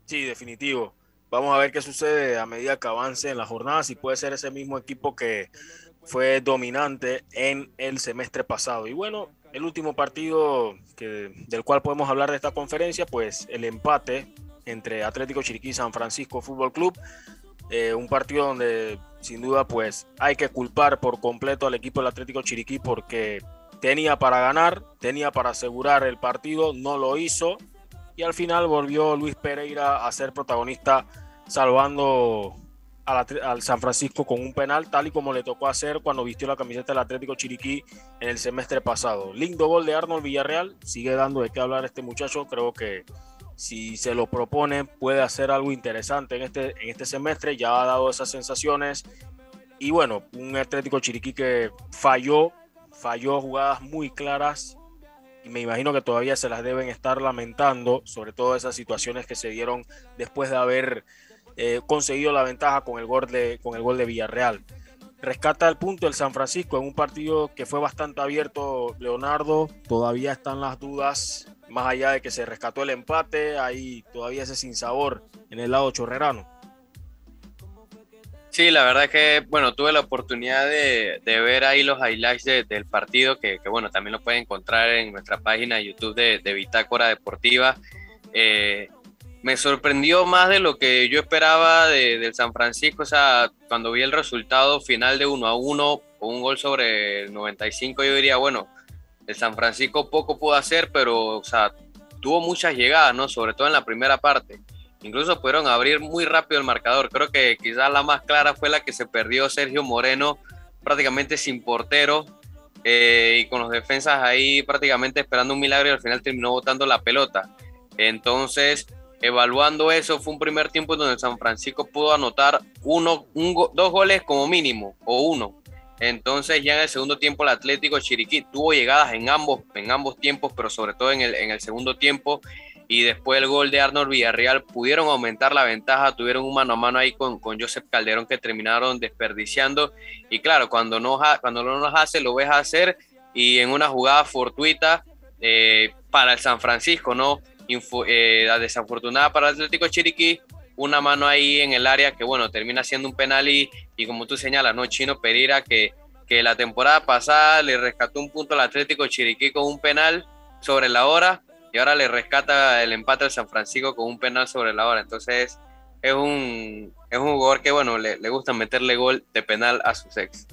Sí, definitivo. Vamos a ver qué sucede a medida que avance en la jornada, si puede ser ese mismo equipo que fue dominante en el semestre pasado. Y bueno, el último partido del cual podemos hablar de esta conferencia, pues el empate entre Atlético Chiriquí y San Francisco Fútbol Club. Eh, un partido donde sin duda pues hay que culpar por completo al equipo del Atlético Chiriquí porque tenía para ganar, tenía para asegurar el partido, no lo hizo y al final volvió Luis Pereira a ser protagonista salvando al, San Francisco con un penal, tal y como le tocó hacer cuando vistió la camiseta del Atlético Chiriquí en el semestre pasado. Lindo gol de Arnold Villarreal, sigue dando de qué hablar este muchacho, creo que si se lo propone puede hacer algo interesante en este, en este semestre, ya ha dado esas sensaciones. Y bueno, un Atlético Chiriquí que falló, falló jugadas muy claras y me imagino que todavía se las deben estar lamentando, sobre todo esas situaciones que se dieron después de haber eh, conseguido la ventaja con el, gol de, con el gol de Villarreal. Rescata el punto el San Francisco en un partido que fue bastante abierto, Leonardo. Todavía están las dudas, más allá de que se rescató el empate, hay todavía ese sinsabor en el lado chorrerano.
Sí, la verdad que, bueno, tuve la oportunidad de, ver ahí los highlights del partido, que, bueno, también lo pueden encontrar en nuestra página de YouTube de, Bitácora Deportiva. Eh, me sorprendió más de lo que yo esperaba del San Francisco, o sea, cuando vi el resultado final de 1 a 1, con un gol sobre el 95, yo diría, bueno, el San Francisco poco pudo hacer, pero, o sea, tuvo muchas llegadas, ¿no? Sobre todo en la primera parte. Incluso pudieron abrir muy rápido el marcador. Creo que quizás la más clara fue la que se perdió Sergio Moreno, prácticamente sin portero, eh, y con los defensas ahí prácticamente esperando un milagro y al final terminó botando la pelota. Entonces, evaluando eso, fue un primer tiempo en donde San Francisco pudo anotar uno, dos goles como mínimo, o uno. Entonces ya en el segundo tiempo el Atlético Chiriquí tuvo llegadas en ambos, en ambos tiempos, pero sobre todo en el, en el segundo tiempo y después el gol de Arnold Villarreal pudieron aumentar la ventaja, tuvieron un mano a mano ahí con, con Joseph Calderón que terminaron desperdiciando y claro, cuando no, cuando no nos hace lo ves hacer y en una jugada fortuita eh, para el San Francisco, ¿no? Eh, desafortunada para el Atlético Chiriquí, una mano ahí en el área que bueno, termina siendo un penal y, y como tú señalas, ¿no? Chino Pereira que, que la temporada pasada le rescató un punto al Atlético Chiriquí con un penal sobre la hora y ahora le rescata el empate al San Francisco con un penal sobre la hora. Entonces es un, es un jugador que, bueno, le, le gusta meterle gol de penal a sus ex.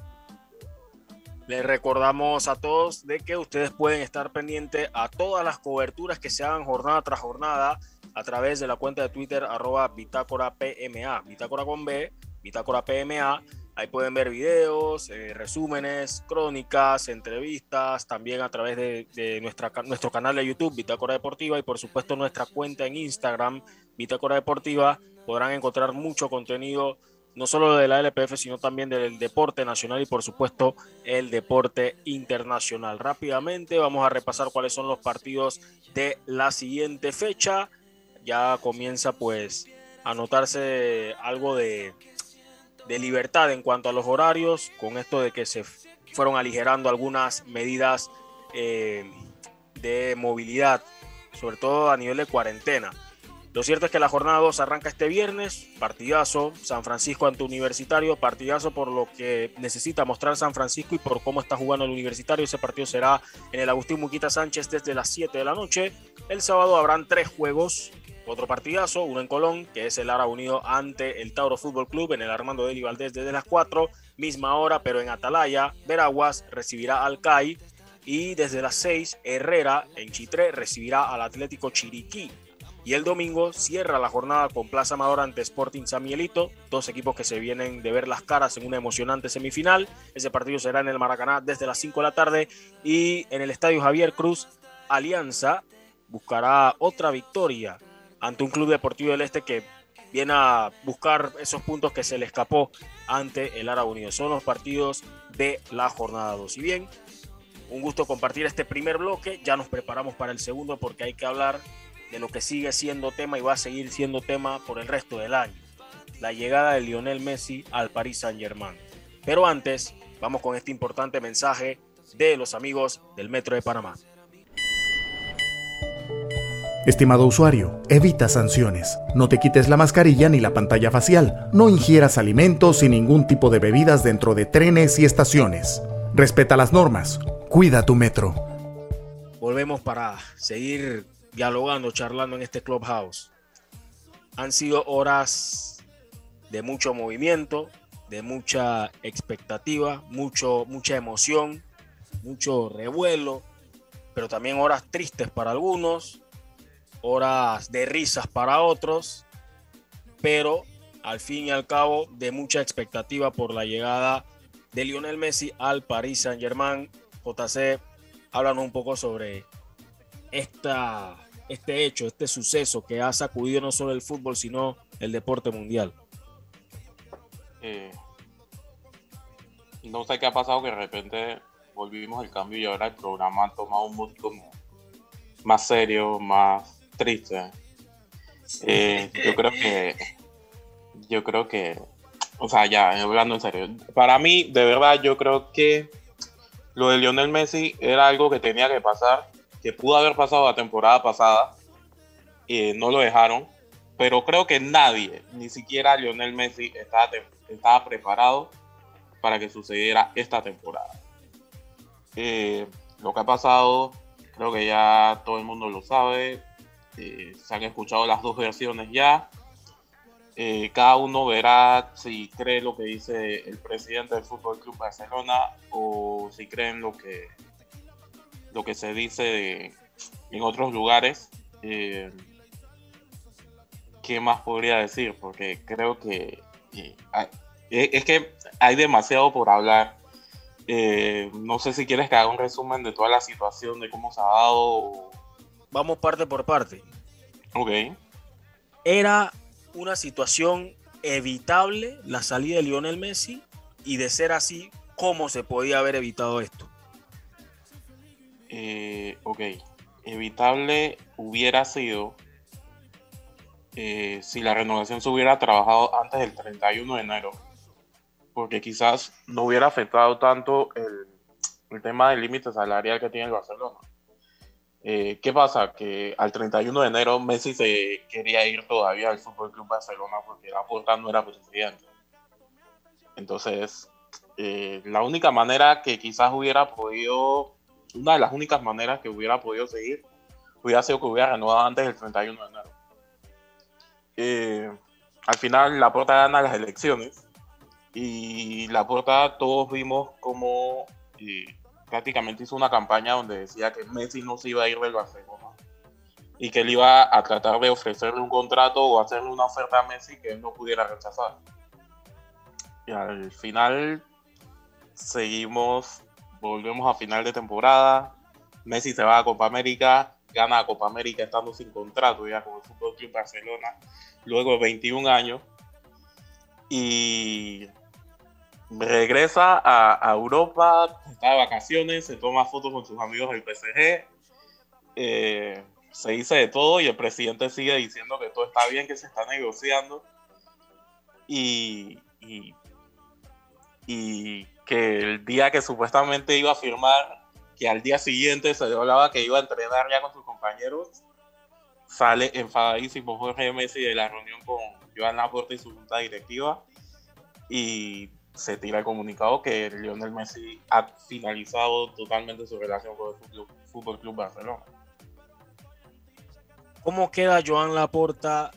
Les recordamos a todos de que ustedes pueden estar pendientes a todas las coberturas que se hagan jornada tras jornada a través de la cuenta de Twitter arroba bitácora PMA, bitácora con B, bitácora PMA Ahí pueden ver videos, eh, resúmenes, crónicas, entrevistas, también a través de, nuestra, nuestro canal de YouTube, Bitácora Deportiva, y por supuesto nuestra cuenta en Instagram, Bitácora Deportiva. Podrán encontrar mucho contenido, no solo de la LPF, sino también del deporte nacional y por supuesto el deporte internacional. Rápidamente vamos a repasar cuáles son los partidos de la siguiente fecha. Ya comienza pues a notarse algo de de libertad en cuanto a los horarios, con esto de que se fueron aligerando algunas medidas eh, de movilidad, sobre todo a nivel de cuarentena. Lo cierto es que la jornada 2 arranca este viernes, partidazo, San Francisco ante Universitario, partidazo por lo que necesita mostrar San Francisco y por cómo está jugando el Universitario. Ese partido será en el Agustín Muquita Sánchez desde las 7 de la noche. El sábado habrán tres juegos, otro partidazo, uno en Colón, que es el Ara Unido ante el Tauro Fútbol Club en el Armando Deli Valdés desde las 4, misma hora, pero en Atalaya, Veraguas recibirá al CAI y desde las 6, Herrera en Chitré recibirá al Atlético Chiriquí. Y el domingo cierra la jornada con Plaza Amador ante Sporting San Miguelito, dos equipos que se vienen de ver las caras en una emocionante semifinal. Ese partido será en el Maracaná desde las 5 de la tarde y en el Estadio Javier Cruz, Alianza buscará otra victoria ante un club deportivo del Este que viene a buscar esos puntos que se le escapó ante el Ara Unido. Son los partidos de la jornada 2. Y bien, un gusto compartir este primer bloque. Ya nos preparamos para el segundo porque hay que hablar de lo que sigue siendo tema y va a seguir siendo tema por el resto del año. La llegada de Lionel Messi al Paris Saint Germain. Pero antes, vamos con este importante mensaje de los amigos del Metro de Panamá.
Estimado usuario, evita sanciones. No te quites la mascarilla ni la pantalla facial. No ingieras alimentos y ningún tipo de bebidas dentro de trenes y estaciones. Respeta las normas. Cuida tu metro.
Volvemos para seguir dialogando, charlando en este clubhouse. Han sido horas de mucho movimiento, de mucha expectativa, mucho, mucha emoción, mucho revuelo, pero también horas tristes para algunos, horas de risas para otros, pero al fin y al cabo de mucha expectativa por la llegada de Lionel Messi al Paris Saint Germain. JC, háblanos un poco sobre esta, este hecho, este suceso que ha sacudido no solo el fútbol, sino el deporte mundial.
Eh, no sé qué ha pasado que de repente volvimos el cambio y ahora el programa ha tomado un mood más serio, más triste. Eh, yo creo que, yo creo que, o sea, ya, hablando en serio, para mí, de verdad, yo creo que lo de Lionel Messi era algo que tenía que pasar, que pudo haber pasado la temporada pasada, y no lo dejaron. pero creo que nadie, ni siquiera Lionel Messi, estaba, estaba preparado para que sucediera esta temporada. Eh, lo que ha pasado, creo que ya todo el mundo lo sabe. Eh, se han escuchado las dos versiones ya. Eh, cada uno verá si cree lo que dice el presidente del Fútbol Club Barcelona o si creen lo que lo que se dice en otros lugares. Eh, ¿Qué más podría decir? Porque creo que es que hay demasiado por hablar. no sé si quieres que haga un resumen de toda la situación, de cómo se ha dado.
Vamos parte por parte.
Ok.
Era una situación evitable la salida de Lionel Messi y de ser así, ¿cómo se podía haber evitado esto?
Eh, ok, evitable hubiera sido eh, si la renovación se hubiera trabajado antes del 31 de enero, porque quizás no hubiera afectado tanto el, el tema del límite salarial que tiene el Barcelona. Eh, ¿Qué pasa? Que al 31 de enero Messi se quería ir todavía al Fútbol Club Barcelona porque la puerta no era presidente. Entonces, eh, la única manera que quizás hubiera podido, una de las únicas maneras que hubiera podido seguir, hubiera sido que hubiera renovado antes del 31 de enero. Eh, al final, la puerta gana las elecciones y la puerta todos vimos como prácticamente hizo una campaña donde decía que Messi no se iba a ir del Barcelona y que él iba a tratar de ofrecerle un contrato o hacerle una oferta a Messi que él no pudiera rechazar. Y al final seguimos, volvemos a final de temporada, Messi se va a Copa América, gana a Copa América estando sin contrato ya con el Fútbol Club Barcelona, luego de 21 años y regresa a, Europa, está de vacaciones, se toma fotos con sus amigos del PSG, eh, se dice de todo y el presidente sigue diciendo que todo está bien, que se está negociando y, que el día que supuestamente iba a firmar, que al día siguiente se hablaba que iba a entrenar ya con sus compañeros, sale enfadadísimo Jorge Messi de la reunión con Joan Laporte y su junta directiva y se tira el comunicado que Lionel Messi ha finalizado totalmente su relación con el Fútbol, Club Barcelona.
¿Cómo queda Joan Laporta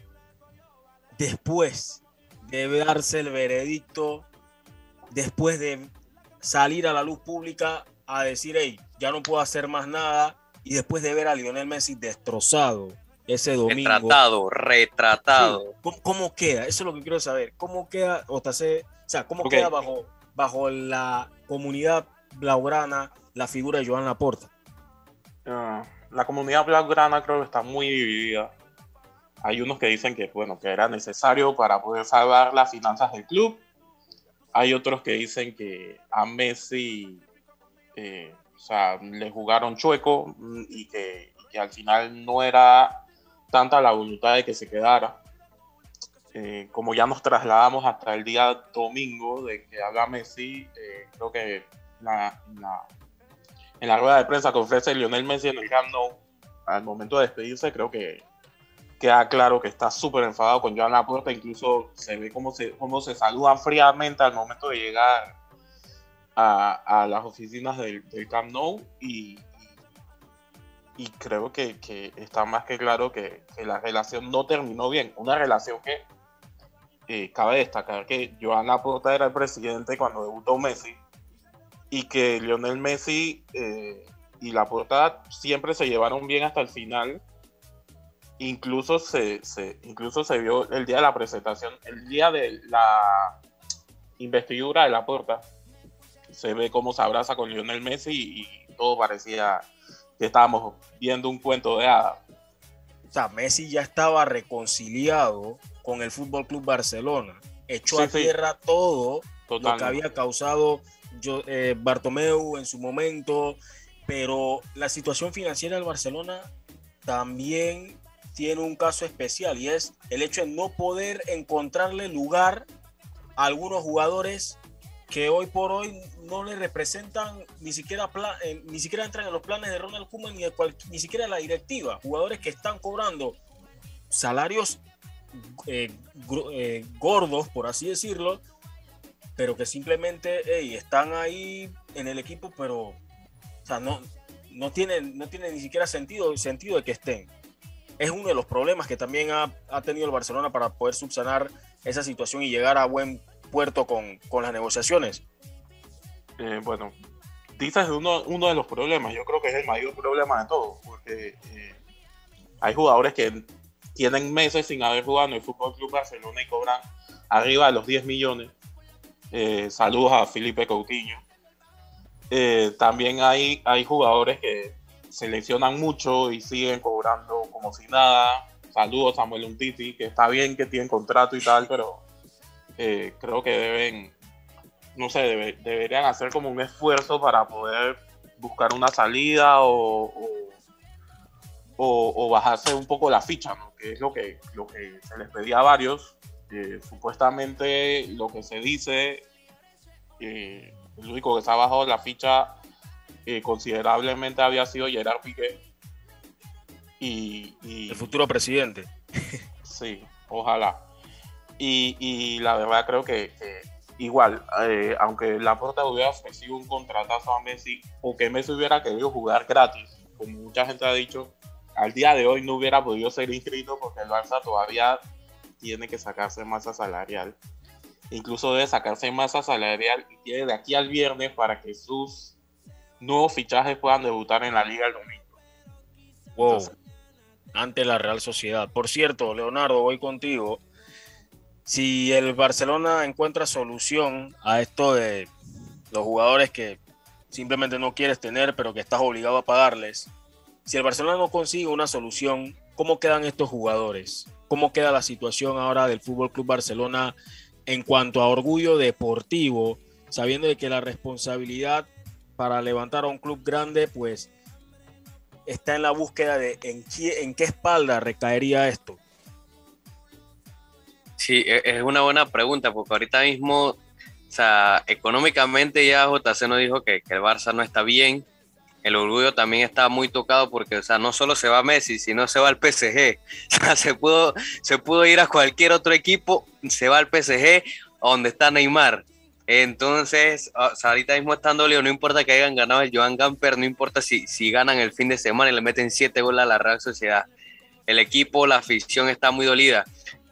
después de darse el veredicto, después de salir a la luz pública a decir, hey, ya no puedo hacer más nada, y después de ver a Lionel Messi destrozado ese domingo.
Retratado, retratado.
¿cómo, queda? Eso es lo que quiero saber. ¿Cómo queda se o sea, ¿cómo queda bajo, bajo la comunidad blaugrana la figura de Joan Laporta?
Ah, la comunidad blaugrana creo que está muy dividida. Hay unos que dicen que, bueno, que era necesario para poder salvar las finanzas del club. Hay otros que dicen que a Messi eh, o sea, le jugaron chueco y que, y que al final no era tanta la voluntad de que se quedara. Eh, como ya nos trasladamos hasta el día domingo de que habla Messi, eh, creo que en la rueda de prensa que ofrece Lionel Messi en el Camp Nou, al momento de despedirse, creo que queda claro que está súper enfadado con Joan Laporta, incluso se ve cómo se, cómo se saludan fríamente al momento de llegar a, a las oficinas del, Camp Nou y, y creo que, que, está más que claro que, que la relación no terminó bien, una relación que eh, cabe destacar que Joan Laporta era el presidente cuando debutó Messi y que Lionel Messi eh, y Laporta siempre se llevaron bien hasta el final. Incluso se, incluso se vio el día de la presentación, el día de la investidura de Laporta, se ve cómo se abraza con Lionel Messi y, todo parecía que estábamos viendo un cuento de hadas.
O sea, Messi ya estaba reconciliado con el Fútbol Club Barcelona. Echó a tierra todo lo que había causado yo, eh, Bartomeu en su momento, pero la situación financiera del Barcelona también tiene un caso especial y es el hecho de no poder encontrarle lugar a algunos jugadores que hoy por hoy no le representan ni siquiera eh, ni siquiera entran en los planes de Ronald Koeman ni, ni siquiera la directiva, jugadores que están cobrando salarios eh, eh, gordos, por así decirlo, pero que simplemente están ahí en el equipo, pero o sea, no, no, tiene, no tiene ni siquiera sentido, sentido de que estén. Es uno de los problemas que también ha, ha tenido el Barcelona para poder subsanar esa situación y llegar a buen puerto con, con las negociaciones.
Eh, bueno, dices uno, uno de los problemas, yo creo que es el mayor problema de todo, porque eh, hay jugadores que tienen meses sin haber jugado en el Fútbol Club Barcelona y cobran arriba de los 10 millones. Eh, saludos a Felipe Coutinho. también hay, hay jugadores que se lesionan mucho y siguen cobrando como si nada. Saludos a Samuel Untiti, que está bien que tienen contrato y tal, pero creo que deben no sé, deberían hacer como un esfuerzo para poder buscar una salida o, o, bajarse un poco la ficha, ¿no? que es lo que, lo que se les pedía a varios. supuestamente lo que se dice, el único que se ha bajado la ficha eh, considerablemente había sido Gerard Piqué. Y,
el futuro presidente.
sí, ojalá. Y, la verdad creo que igual, eh, aunque Laporta hubiera ofrecido un contratazo a Messi o que Messi hubiera querido jugar gratis, como mucha gente ha dicho, al día de hoy no hubiera podido ser inscrito porque el Barça todavía tiene que sacarse masa salarial. Incluso debe sacarse masa salarial y tiene de aquí al viernes para que sus nuevos fichajes puedan debutar en la liga el domingo.
Wow. ante la Real Sociedad. Por cierto, Leonardo, voy contigo si el Barcelona encuentra solución a esto de los jugadores que simplemente no quieres tener, pero que estás obligado a pagarles, si el Barcelona no consigue una solución, ¿cómo quedan estos jugadores? ¿Cómo queda la situación ahora del Fútbol Club Barcelona en cuanto a orgullo deportivo, sabiendo de que la responsabilidad para levantar a un club grande, pues está en la búsqueda de en qué, en qué espalda recaería esto?
Sí, e, es una buena pregunta, porque ahorita mismo, o sea, económicamente ya JC nos dijo que, el Barça no está bien. El orgullo también está muy tocado porque, o sea, no solo se va Messi, sino se va al PSG. O sea, se pudo, se pudo ir a cualquier otro equipo, se va al PSG, donde está Neymar. Entonces, ahorita mismo estando Leo, no importa que hayan ganado el Joan Gamper, no importa si, si ganan el fin de semana y le meten siete goles a la Real Sociedad. El equipo, la afición está muy dolida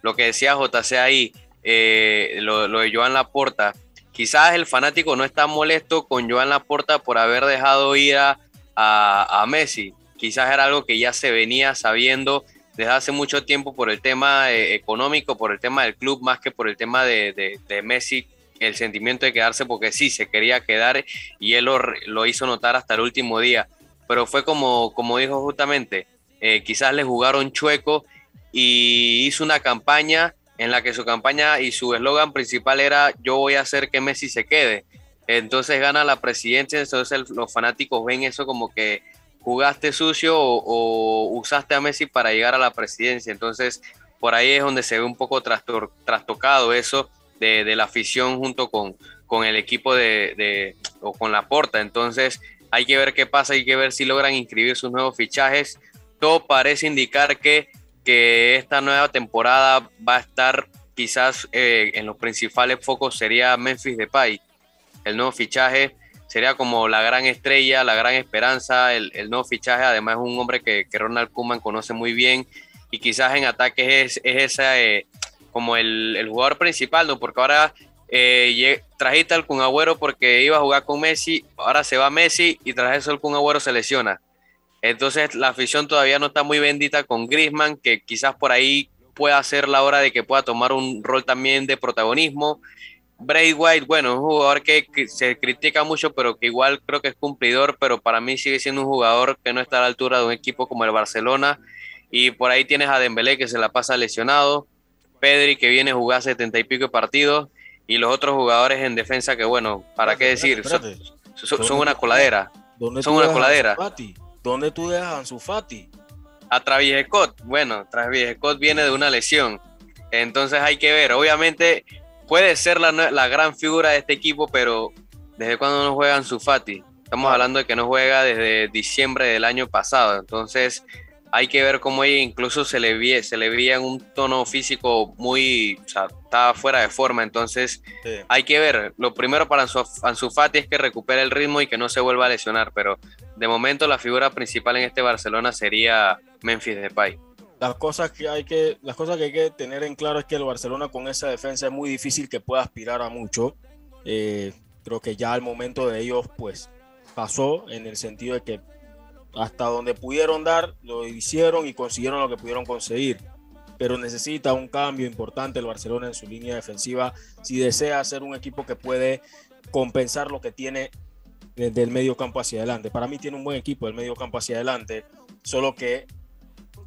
lo que decía JC ahí, eh, lo, de Joan Laporta, quizás el fanático no está molesto con Joan Laporta por haber dejado ir a, a, Messi. Quizás era algo que ya se venía sabiendo desde hace mucho tiempo por el tema eh, económico, por el tema del club, más que por el tema de, Messi, el sentimiento de quedarse porque sí, se quería quedar y él lo, hizo notar hasta el último día. Pero fue como, como dijo justamente, eh, quizás le jugaron chueco y hizo una campaña en la que su campaña y su eslogan principal era yo voy a hacer que Messi se quede. Entonces gana la presidencia, entonces los fanáticos ven eso como que jugaste sucio o, usaste a Messi para llegar a la presidencia. Entonces por ahí es donde se ve un poco trastocado eso de, la afición junto con, con el equipo de, o con la porta. Entonces hay que ver qué pasa, hay que ver si logran inscribir sus nuevos fichajes. Todo parece indicar que que esta nueva temporada va a estar quizás eh, en los principales focos sería Memphis Depay. El nuevo fichaje sería como la gran estrella, la gran esperanza, el, nuevo fichaje. Además es un hombre que, Ronald Koeman conoce muy bien y quizás en ataques es, es esa, eh, como el, jugador principal, ¿no? Porque ahora eh, trajiste al Kun Agüero porque iba a jugar con Messi, ahora se va Messi y tras eso el Kun Agüero se lesiona. Entonces la afición todavía no está muy bendita con Grisman, que quizás por ahí pueda ser la hora de que pueda tomar un rol también de protagonismo. Bray White, bueno, un jugador que se critica mucho, pero que igual creo que es cumplidor, pero para mí sigue siendo un jugador que no está a la altura de un equipo como el Barcelona. Y por ahí tienes a Dembélé que se la pasa lesionado, Pedri que viene a jugar setenta y pico de partidos, y los otros jugadores en defensa que, bueno, ¿para qué decir? Son, una coladera. Son una coladera.
¿Dónde tú dejas a Ansu Fati?
A Travis Scott. Bueno, Travis Scott viene de una lesión. Entonces hay que ver. Obviamente puede ser la, la gran figura de este equipo, pero ¿desde cuándo no juega Ansu Fati? Estamos hablando de que no juega desde diciembre del año pasado. Entonces hay que ver cómo ella incluso se le veía, se le veía en un tono físico muy, o sea, estaba fuera de forma, entonces hay que ver, lo primero para Ansu, Fati es que recupere el ritmo y que no se vuelva a lesionar, pero de momento la figura principal en este Barcelona sería Memphis Depay.
Las cosas que hay que, las cosas que hay que tener en claro es que el Barcelona con esa defensa es muy difícil que pueda aspirar a mucho. Eh, creo que ya el momento de ellos, pues, pasó en el sentido de que hasta donde pudieron dar, lo hicieron y consiguieron lo que pudieron conseguir. Pero necesita un cambio importante el Barcelona en su línea defensiva si desea ser un equipo que puede compensar lo que tiene desde el medio campo hacia adelante. Para mí tiene un buen equipo del medio campo hacia adelante, solo que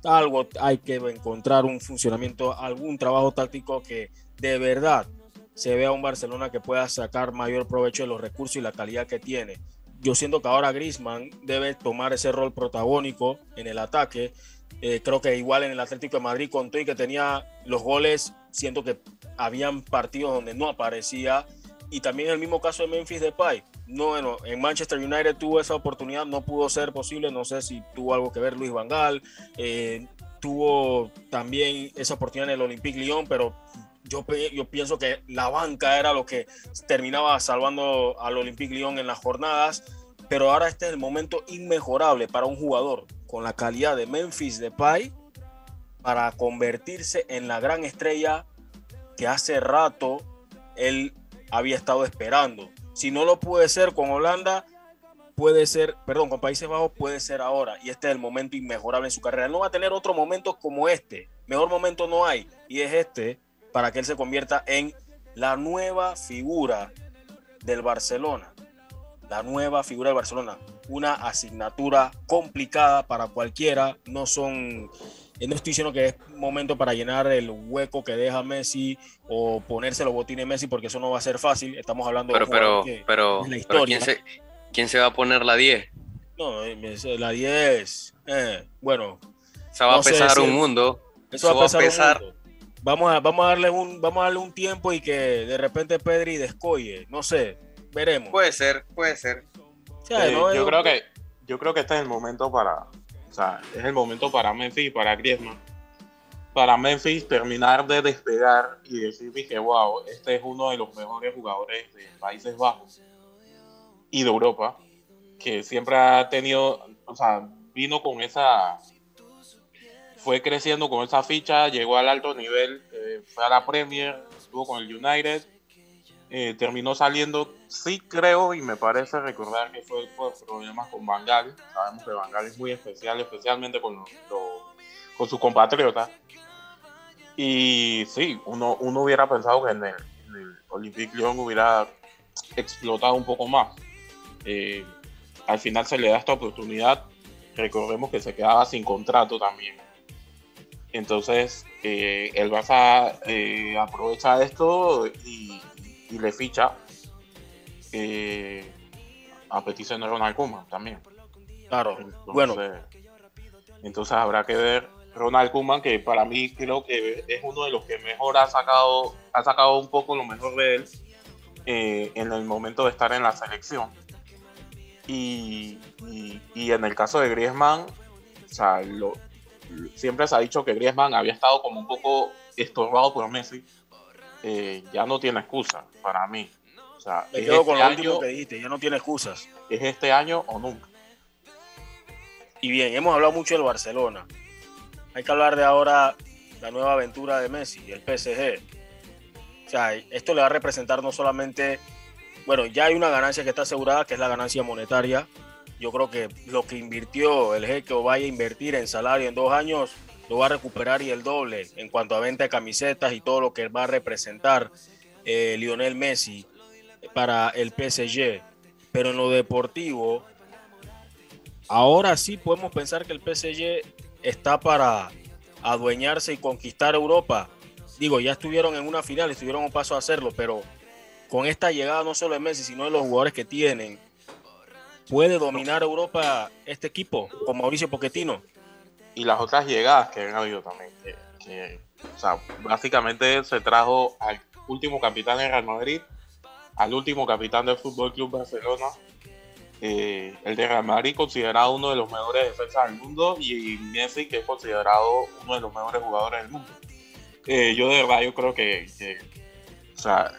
algo hay que encontrar un funcionamiento, algún trabajo táctico que de verdad se vea un Barcelona que pueda sacar mayor provecho de los recursos y la calidad que tiene yo siento que ahora Grisman debe tomar ese rol protagónico en el ataque. Eh, creo que igual en el Atlético de Madrid contó y que tenía los goles, siento que habían partidos donde no aparecía. Y también el mismo caso de Memphis Depay. No, bueno, en Manchester United tuvo esa oportunidad, no pudo ser posible. No sé si tuvo algo que ver Luis Vangal. Eh, tuvo también esa oportunidad en el Olympique Lyon, pero yo, pienso que la banca era lo que terminaba salvando al Olympique Lyon en las jornadas, pero ahora este es el momento inmejorable para un jugador con la calidad de Memphis Depay para convertirse en la gran estrella que hace rato él había estado esperando. Si no lo puede ser con Holanda, puede ser, perdón, con Países Bajos puede ser ahora. Y este es el momento inmejorable en su carrera. No va a tener otro momento como este. Mejor momento no hay. Y es este para que él se convierta en la nueva figura del Barcelona. La nueva figura del Barcelona. Una asignatura complicada para cualquiera. No son. Eh, no estoy diciendo que es momento para llenar el hueco que deja Messi o ponerse los botines Messi, porque eso no va a ser fácil. Estamos hablando
de pero, pero, la historia. ¿quién, se, va a poner la 10?
No, la 10. Eh, bueno.
Eso va a pesar un mundo. Eso, va a pesar,
Vamos a, vamos a darle un, vamos a darle un tiempo y que de repente Pedri descoye. No sé, veremos.
Puede ser, puede ser.
yo creo que yo creo que este es el momento para, o sea, es el momento para Memphis y para Griezmann. Para Memphis terminar de despegar y decir que wow, este es uno de los mejores jugadores de Países Bajos y de Europa, que siempre ha tenido, o sea, vino con esa fue creciendo con esa ficha, llegó al alto nivel, eh, fue a la Premier, estuvo con el United, eh, terminó saliendo, sí creo y me parece recordar que fue por problemas con Bangal, sabemos que Bangal es muy especial, especialmente con, con sus compatriotas. Y sí, uno, uno hubiera pensado que en el, Olympique Lyon hubiera explotado un poco más. Eh, al final se le da esta oportunidad. Recordemos que se quedaba sin contrato también. Entonces, eh, el Barça eh, aprovecha esto y, le ficha eh, a petición de Ronald Koeman también.
Claro, bueno.
Entonces habrá que ver Ronald Koeman, que para mí creo que es uno de los que mejor ha sacado, ha sacado un poco lo mejor de él eh, en el momento de estar en la selección. Y, y en el caso de Griezmann, o sea, lo, siempre se ha dicho que Griezmann había estado como un poco estorbado por Messi. Eh, ya no tiene excusa para mí. O sea,
Me quedo con este lo último que dijiste, ya no tiene excusas.
Es este año o nunca.
Y bien, hemos hablado mucho del Barcelona. Hay que hablar de ahora la nueva aventura de Messi, el PSG. O sea, esto le va a representar no solamente, bueno, ya hay una ganancia que está asegurada, que es la ganancia monetaria, yo creo que lo que invirtió el jeque o vaya a invertir en salario en dos años lo va a recuperar y el doble en cuanto a venta de camisetas y todo lo que va a representar eh, Lionel Messi para el PSG. Pero en lo deportivo, ahora sí podemos pensar que el PSG está para adueñarse y conquistar Europa. Digo, ya estuvieron en una final, estuvieron un paso a hacerlo, pero con esta llegada no solo de Messi, sino de los jugadores que tienen, ¿Puede dominar Europa este equipo con Mauricio Pochettino?
Y las otras llegadas que han habido también. Que, o sea, básicamente se trajo al último capitán de Real Madrid, al último capitán del Fútbol Club Barcelona eh, el de Real Madrid considerado uno de los mejores defensas del mundo y Messi que es considerado uno de los mejores jugadores del mundo. Eh, yo de verdad yo creo que, o sea,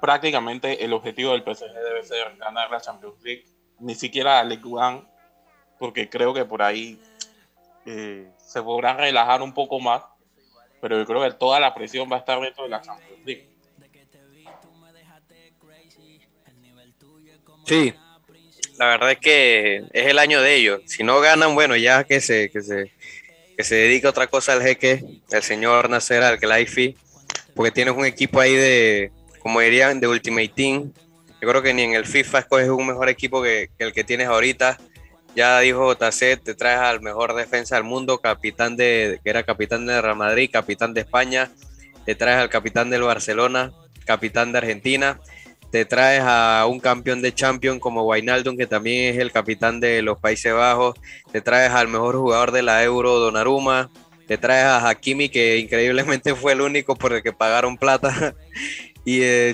prácticamente el objetivo del PSG debe ser ganar la Champions League, ni siquiera League One, porque creo que por ahí eh, se podrá relajar un poco más, pero yo creo que toda la presión va a estar dentro de la Champions.
Sí, la verdad es que es el año de ellos. Si no ganan, bueno, ya que se, que se, que se dedique a otra cosa al jeque, el señor Nacer al Kelaifi, porque tienes un equipo ahí de, como dirían, de Ultimate Team. Yo creo que ni en el FIFA escoges un mejor equipo que, el que tienes ahorita. Ya dijo JC, te traes al mejor defensa del mundo, capitán de, que era capitán de Real Madrid, capitán de España, te traes al capitán del Barcelona, capitán de Argentina, te traes a un campeón de Champions como Wijnaldum, que también es el capitán de los Países Bajos, te traes al mejor jugador de la Euro, Donnarumma, te traes a Hakimi, que increíblemente fue el único por el que pagaron plata, y, eh,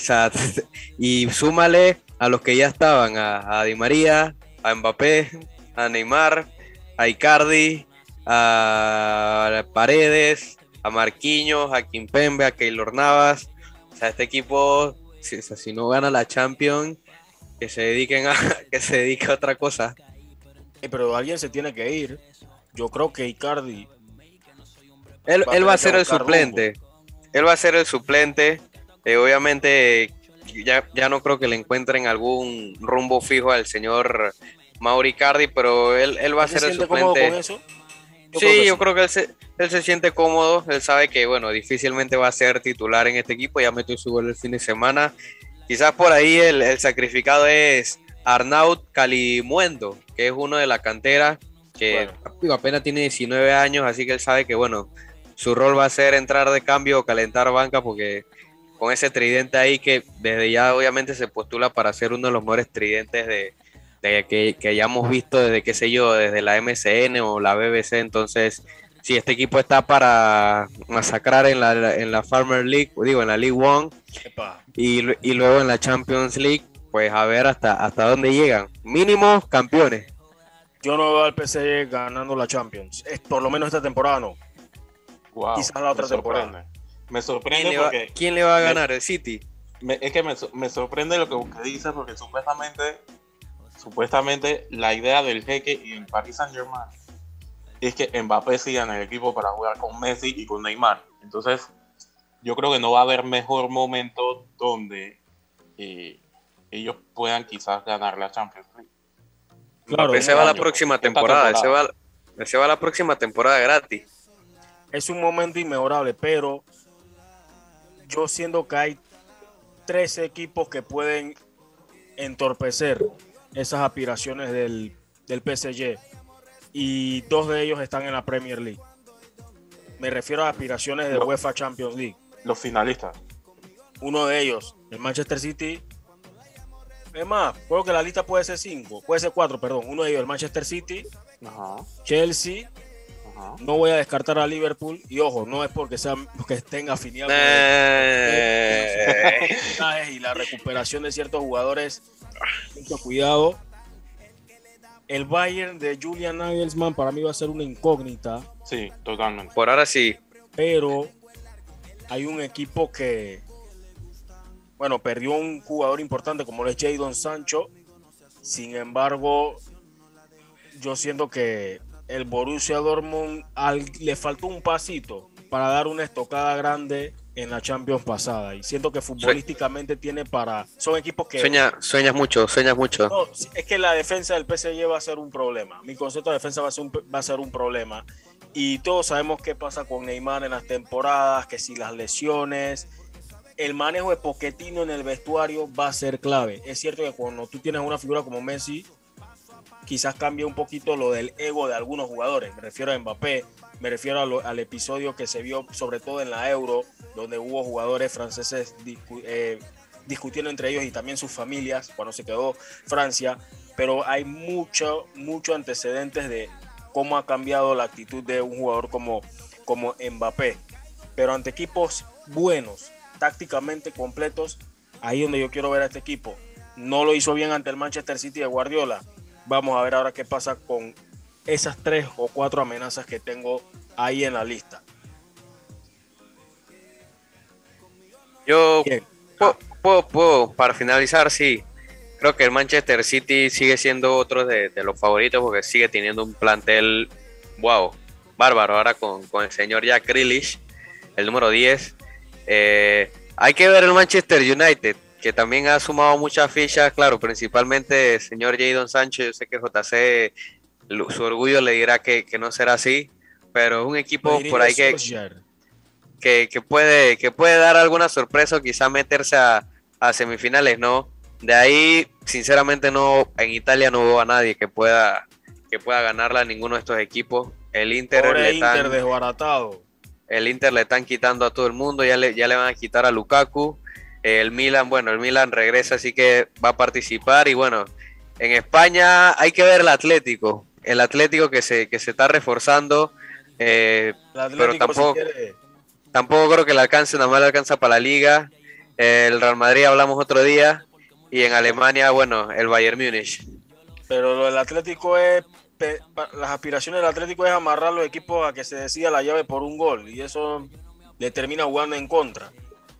y súmale a los que ya estaban, a, Di María, a Mbappé, a Neymar, a Icardi, a Paredes, a Marquinhos, a Kimpembe, a Keylor Navas, o sea, este equipo si, no gana la Champions, que se dediquen a que se dedique a otra cosa.
pero alguien se tiene que ir. Yo creo que Icardi.
Él va, a ser el suplente. Él va a ser el suplente. Eh, obviamente, ya, ya no creo que le encuentren algún rumbo fijo al señor Mauri Icardi, pero él, él va a ser el suplente. Con eso? sí, yo creo que él se, él se siente cómodo, él sabe que, bueno, difícilmente va a ser titular en este equipo, ya metió su gol el fin de semana. Quizás por ahí el, sacrificado es Arnaud Calimuendo, que es uno de la cantera, que apenas tiene 19 años, así que él sabe que, bueno, su rol va a ser entrar de cambio o calentar banca, porque con ese tridente ahí que desde ya obviamente se postula para ser uno de los mejores tridentes de, que, que, hayamos visto desde, qué sé yo, desde la MCN o la BBC, entonces si este equipo está para masacrar en la, en la Farmer League, digo, en la League One, y, y, luego en la Champions League, pues a ver hasta, hasta dónde llegan. Mínimo campeones.
Yo no veo al PSG ganando la Champions, es, por lo menos esta temporada no. Quizás la otra temporada.
Me sorprende
¿Quién le, va, ¿Quién le va a ganar? ¿El City?
es que me, me, sorprende lo que usted dice porque supuestamente supuestamente la idea del jeque y el Paris Saint Germain es que Mbappé siga en el equipo para jugar con Messi y con Neymar. Entonces, yo creo que no va a haber mejor momento donde eh, ellos puedan quizás ganar la Champions League.
Claro, ese va la próxima temporada, ese va, ese va la próxima temporada gratis.
Es un momento inmejorable, pero yo siento que hay tres equipos que pueden entorpecer esas aspiraciones del, del PSG y dos de ellos están en la Premier League. Me refiero a aspiraciones de UEFA Champions League.
Los finalistas.
Uno de ellos, el Manchester City. Es más, creo que la lista puede ser cinco, puede ser cuatro, perdón. Uno de ellos, el Manchester City, Chelsea. No voy a descartar a Liverpool. Y ojo, no es porque sean porque estén afiliados. Eh. y la recuperación de ciertos jugadores. Mucho cuidado el Bayern de Julian Nagelsmann para mí va a ser una incógnita.
Sí, totalmente.
Por ahora sí.
Pero hay un equipo que, bueno, perdió un jugador importante como lo es Jadon Sancho. Sin embargo, yo siento que el Borussia Dortmund le faltó un pasito para dar una estocada grande en la Champions pasada. Y siento que futbolísticamente tiene para son equipos que
sueña sueñas mucho sueñas mucho.
No, es que la defensa del PSG va a ser un problema. Mi concepto de defensa va a ser un, va a ser un problema. Y todos sabemos qué pasa con Neymar en las temporadas que si las lesiones. El manejo de Poquetino en el vestuario va a ser clave. Es cierto que cuando tú tienes una figura como Messi quizás cambie un poquito lo del ego de algunos jugadores me refiero a Mbappé me refiero al episodio que se vio sobre todo en la Euro, donde hubo jugadores franceses eh, discutiendo entre ellos y también sus familias cuando se quedó Francia. Pero hay mucho, mucho antecedentes de cómo ha cambiado la actitud de un jugador como, como Mbappé. Pero ante equipos buenos, tácticamente completos, ahí donde yo quiero ver a este equipo. no lo hizo bien ante el Manchester City de Guardiola. Vamos a ver ahora qué pasa con esas tres o cuatro amenazas que tengo ahí en la lista.
Yo puedo, puedo, para finalizar, sí. Creo que el Manchester City sigue siendo otro de, los favoritos porque sigue teniendo un plantel, wow, bárbaro. Ahora con, el señor Jack Grealish, el número 10. Eh, hay que ver el Manchester United, que también ha sumado muchas fichas, claro, principalmente el señor Jadon Sánchez. Yo sé que JC, su orgullo le dirá que, no será así, pero es un equipo por ahí que que, puede, que puede dar alguna sorpresa o quizá meterse a, semifinales, ¿no? De ahí, sinceramente, no en Italia no veo a nadie que pueda, que pueda ganarla a ninguno de estos equipos. El Inter,
le están, desbaratado.
El Inter le están quitando a todo el mundo, ya le, ya le van a quitar a Lukaku. El Milan, bueno, el Milan regresa, así que va a participar. Y bueno, en España hay que ver el Atlético. El Atlético que se, que se está reforzando. Eh, pero tampoco tampoco creo que le alcance, nada más le alcanza para la liga. El Real Madrid hablamos otro día. Y en Alemania, bueno, el Bayern Múnich.
Pero lo del Atlético es. Las aspiraciones del Atlético es amarrar los equipos a que se decida la llave por un gol. Y eso le termina jugando en contra.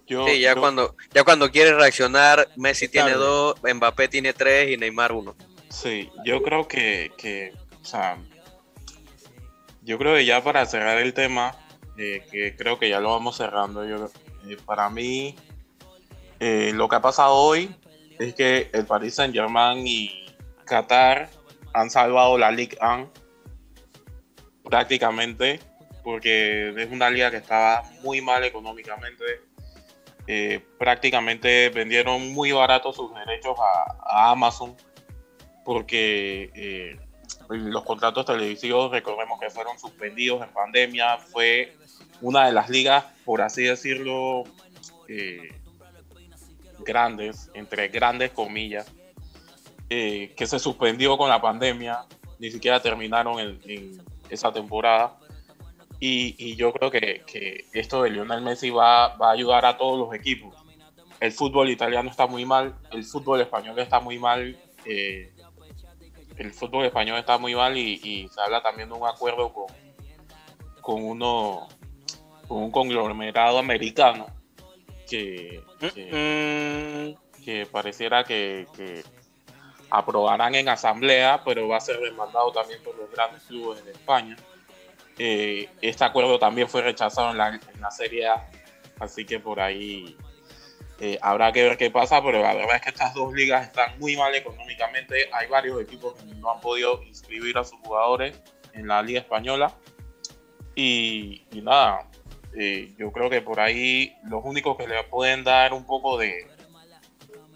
Sí, ya, cuando, ya cuando quiere reaccionar, Messi tiene dos, Mbappé tiene tres y Neymar uno.
Sí, yo creo que, que, o sea, yo creo que ya para cerrar el tema, eh, que creo que ya lo vamos cerrando. Yo, eh, para mí, eh, lo que ha pasado hoy es que el Paris Saint Germain y Qatar han salvado la Ligue 1 prácticamente porque es una liga que estaba muy mal económicamente. Prácticamente vendieron muy barato sus derechos a, Amazon porque los contratos televisivos, recordemos que fueron suspendidos en pandemia, fue una de las ligas, por así decirlo, eh, grandes, entre grandes comillas, eh, que se suspendió con la pandemia, ni siquiera terminaron en, esa temporada. Y, yo creo que, esto de Lionel Messi va, va, a ayudar a todos los equipos. El fútbol italiano está muy mal, el fútbol español está muy mal, eh, el fútbol español está muy mal y, se habla también de un acuerdo con, con uno un conglomerado americano que, que, pareciera que, aprobarán en asamblea, pero va a ser demandado también por los grandes clubes de España. Eh, este acuerdo también fue rechazado en la, Serie A, así que por ahí eh, habrá que ver qué pasa, pero la verdad es que estas dos ligas están muy mal económicamente. Hay varios equipos que no han podido inscribir a sus jugadores en la Liga Española. Y, y nada, eh, yo creo que por ahí los únicos que le pueden dar un poco de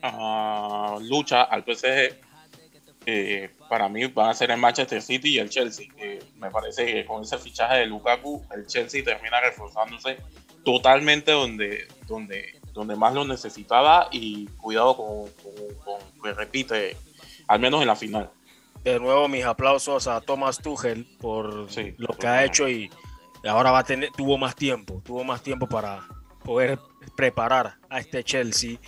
ah, lucha al PSG eh, para mí van a ser el Manchester City y el Chelsea. me parece que con ese fichaje de Lukaku, el Chelsea termina reforzándose totalmente donde, donde, donde más lo necesitaba y cuidado con, con, repite, al menos en la final.
De nuevo mis aplausos a Thomas Tuchel por lo que ha hecho y ahora va a tener, tuvo más tiempo, tuvo más tiempo para poder preparar a este Chelsea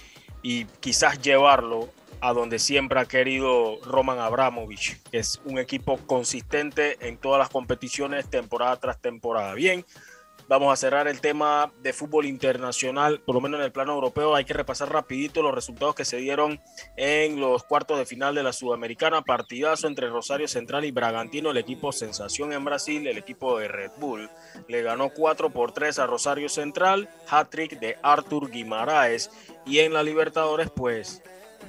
y quizás llevarlo a donde siempre ha querido Roman Abramovich, que es un equipo consistente en todas las competiciones temporada tras temporada. Bien, Vamos a cerrar el tema de fútbol internacional, por lo menos en el plano europeo. Hay que repasar rapidito los resultados que se dieron en los cuartos de final de la Sudamericana. Partidazo entre Rosario Central y Bragantino, el equipo sensación en Brasil, el equipo de Red Bull. Le ganó 4 por 3 a Rosario Central, hat-trick de Artur Guimaraes. Y en la Libertadores, pues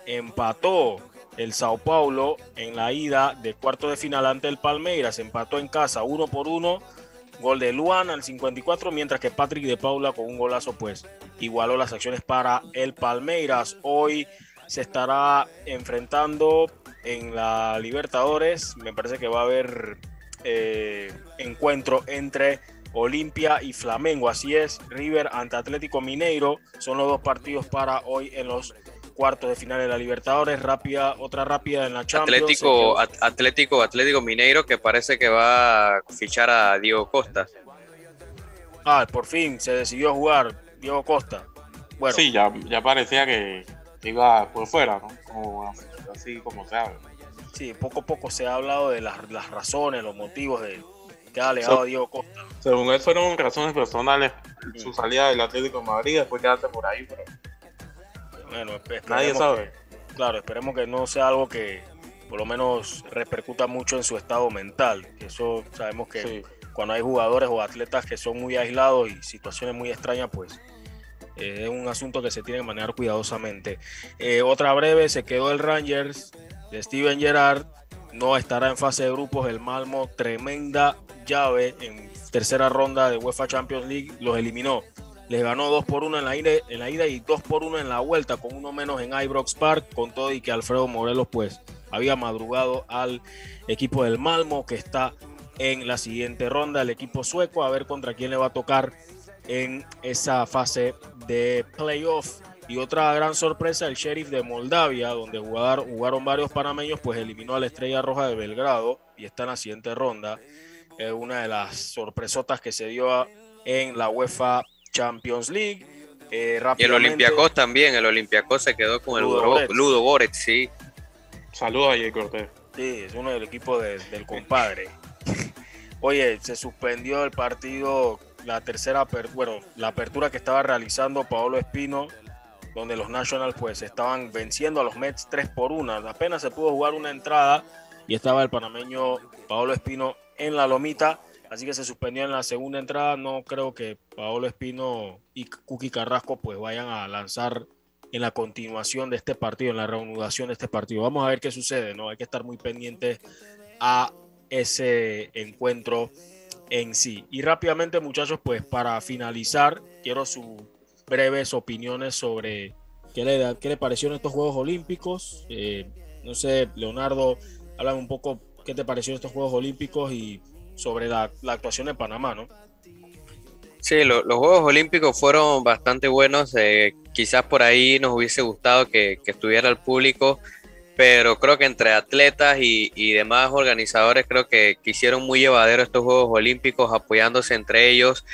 empató el Sao Paulo en la ida de cuarto de final ante el Palmeiras. Empató en casa uno por uno Gol de Luan al 54, mientras que Patrick de Paula con un golazo pues igualó las acciones para el Palmeiras. Hoy se estará enfrentando en la Libertadores. Me parece que va a haber eh, encuentro entre Olimpia y Flamengo. Así es, River ante Atlético Mineiro son los dos partidos para hoy en los cuartos de final de la Libertadores, rápida, otra rápida en la Champions.
Atlético, Atlético, Atlético Mineiro que parece que va a fichar a Diego Costa.
Ah, por fin se decidió jugar Diego Costa.
Bueno. Sí, ya, ya parecía que, iba por fuera, ¿no? Como, así como se habla.
Sí, poco a poco se ha hablado de las, las razones, los motivos de que ha alegado a Diego Costa.
Según él fueron razones personales, su salida del Atlético de Madrid, después quedarse por ahí, pero
Bueno,
nadie sabe.
que- claro, esperemos que no sea algo que por lo menos repercuta mucho en su estado mental. Eso sabemos que
Sí.
cuando hay jugadores o atletas que son muy aislados y situaciones muy extrañas, pues eh, es un asunto que se tiene que manejar cuidadosamente. Eh, otra breve, se quedó el Rangers de Steven Gerrard, no estará en fase de grupos, el Malmo, tremenda llave en tercera ronda de UEFA Champions League, los eliminó. Les ganó 2 por 1 en la, ida, y 2 por 1 en la vuelta, con uno menos en Ibrox Park, con todo y que Alfredo Morelos pues había madrugado al equipo del Malmo que está en la siguiente ronda, el equipo sueco, a ver contra quién le va a tocar en esa fase de playoff. Y otra gran sorpresa, el Sheriff de Moldavia, donde jugar- jugaron varios panameños, pues eliminó a la Estrella Roja de Belgrado y está en la siguiente ronda. Es una de las sorpresotas que se dio en la UEFA Champions League. Eh,
Y el Olympiacos también, el Olympiacos se quedó con el
Ludo Goretz.
Ludo Goretz, sí.
Saludos a Jay Cortés.
Sí, es uno del equipo de- del compadre. Oye, se suspendió el partido, la tercera, bueno, la apertura que estaba realizando Paolo Espino, donde los Nationals pues estaban venciendo a los Mets 3 por 1. Apenas se pudo jugar una entrada y estaba el panameño Paolo Espino en la lomita, así que se suspendió en la segunda entrada. No creo que Paolo Espino y Cookie Carrasco pues vayan a lanzar en la continuación de este partido, en la reanudación de este partido. Vamos a ver qué sucede, ¿no? Hay que estar muy pendientes a ese encuentro en sí. Y rápidamente, muchachos, pues para finalizar, quiero sus breves opiniones sobre qué le, qué le parecieron estos Juegos Olímpicos. Eh, no sé, Leonardo, háblame un poco qué te parecieron estos Juegos Olímpicos y sobre la, actuación de Panamá, ¿no?
Sí, lo- los Juegos Olímpicos fueron bastante buenos. eh, quizás por ahí nos hubiese gustado que, estuviera el público, pero creo que entre atletas y, y demás organizadores creo que, que hicieron muy llevadero estos Juegos Olímpicos, apoyándose entre ellos.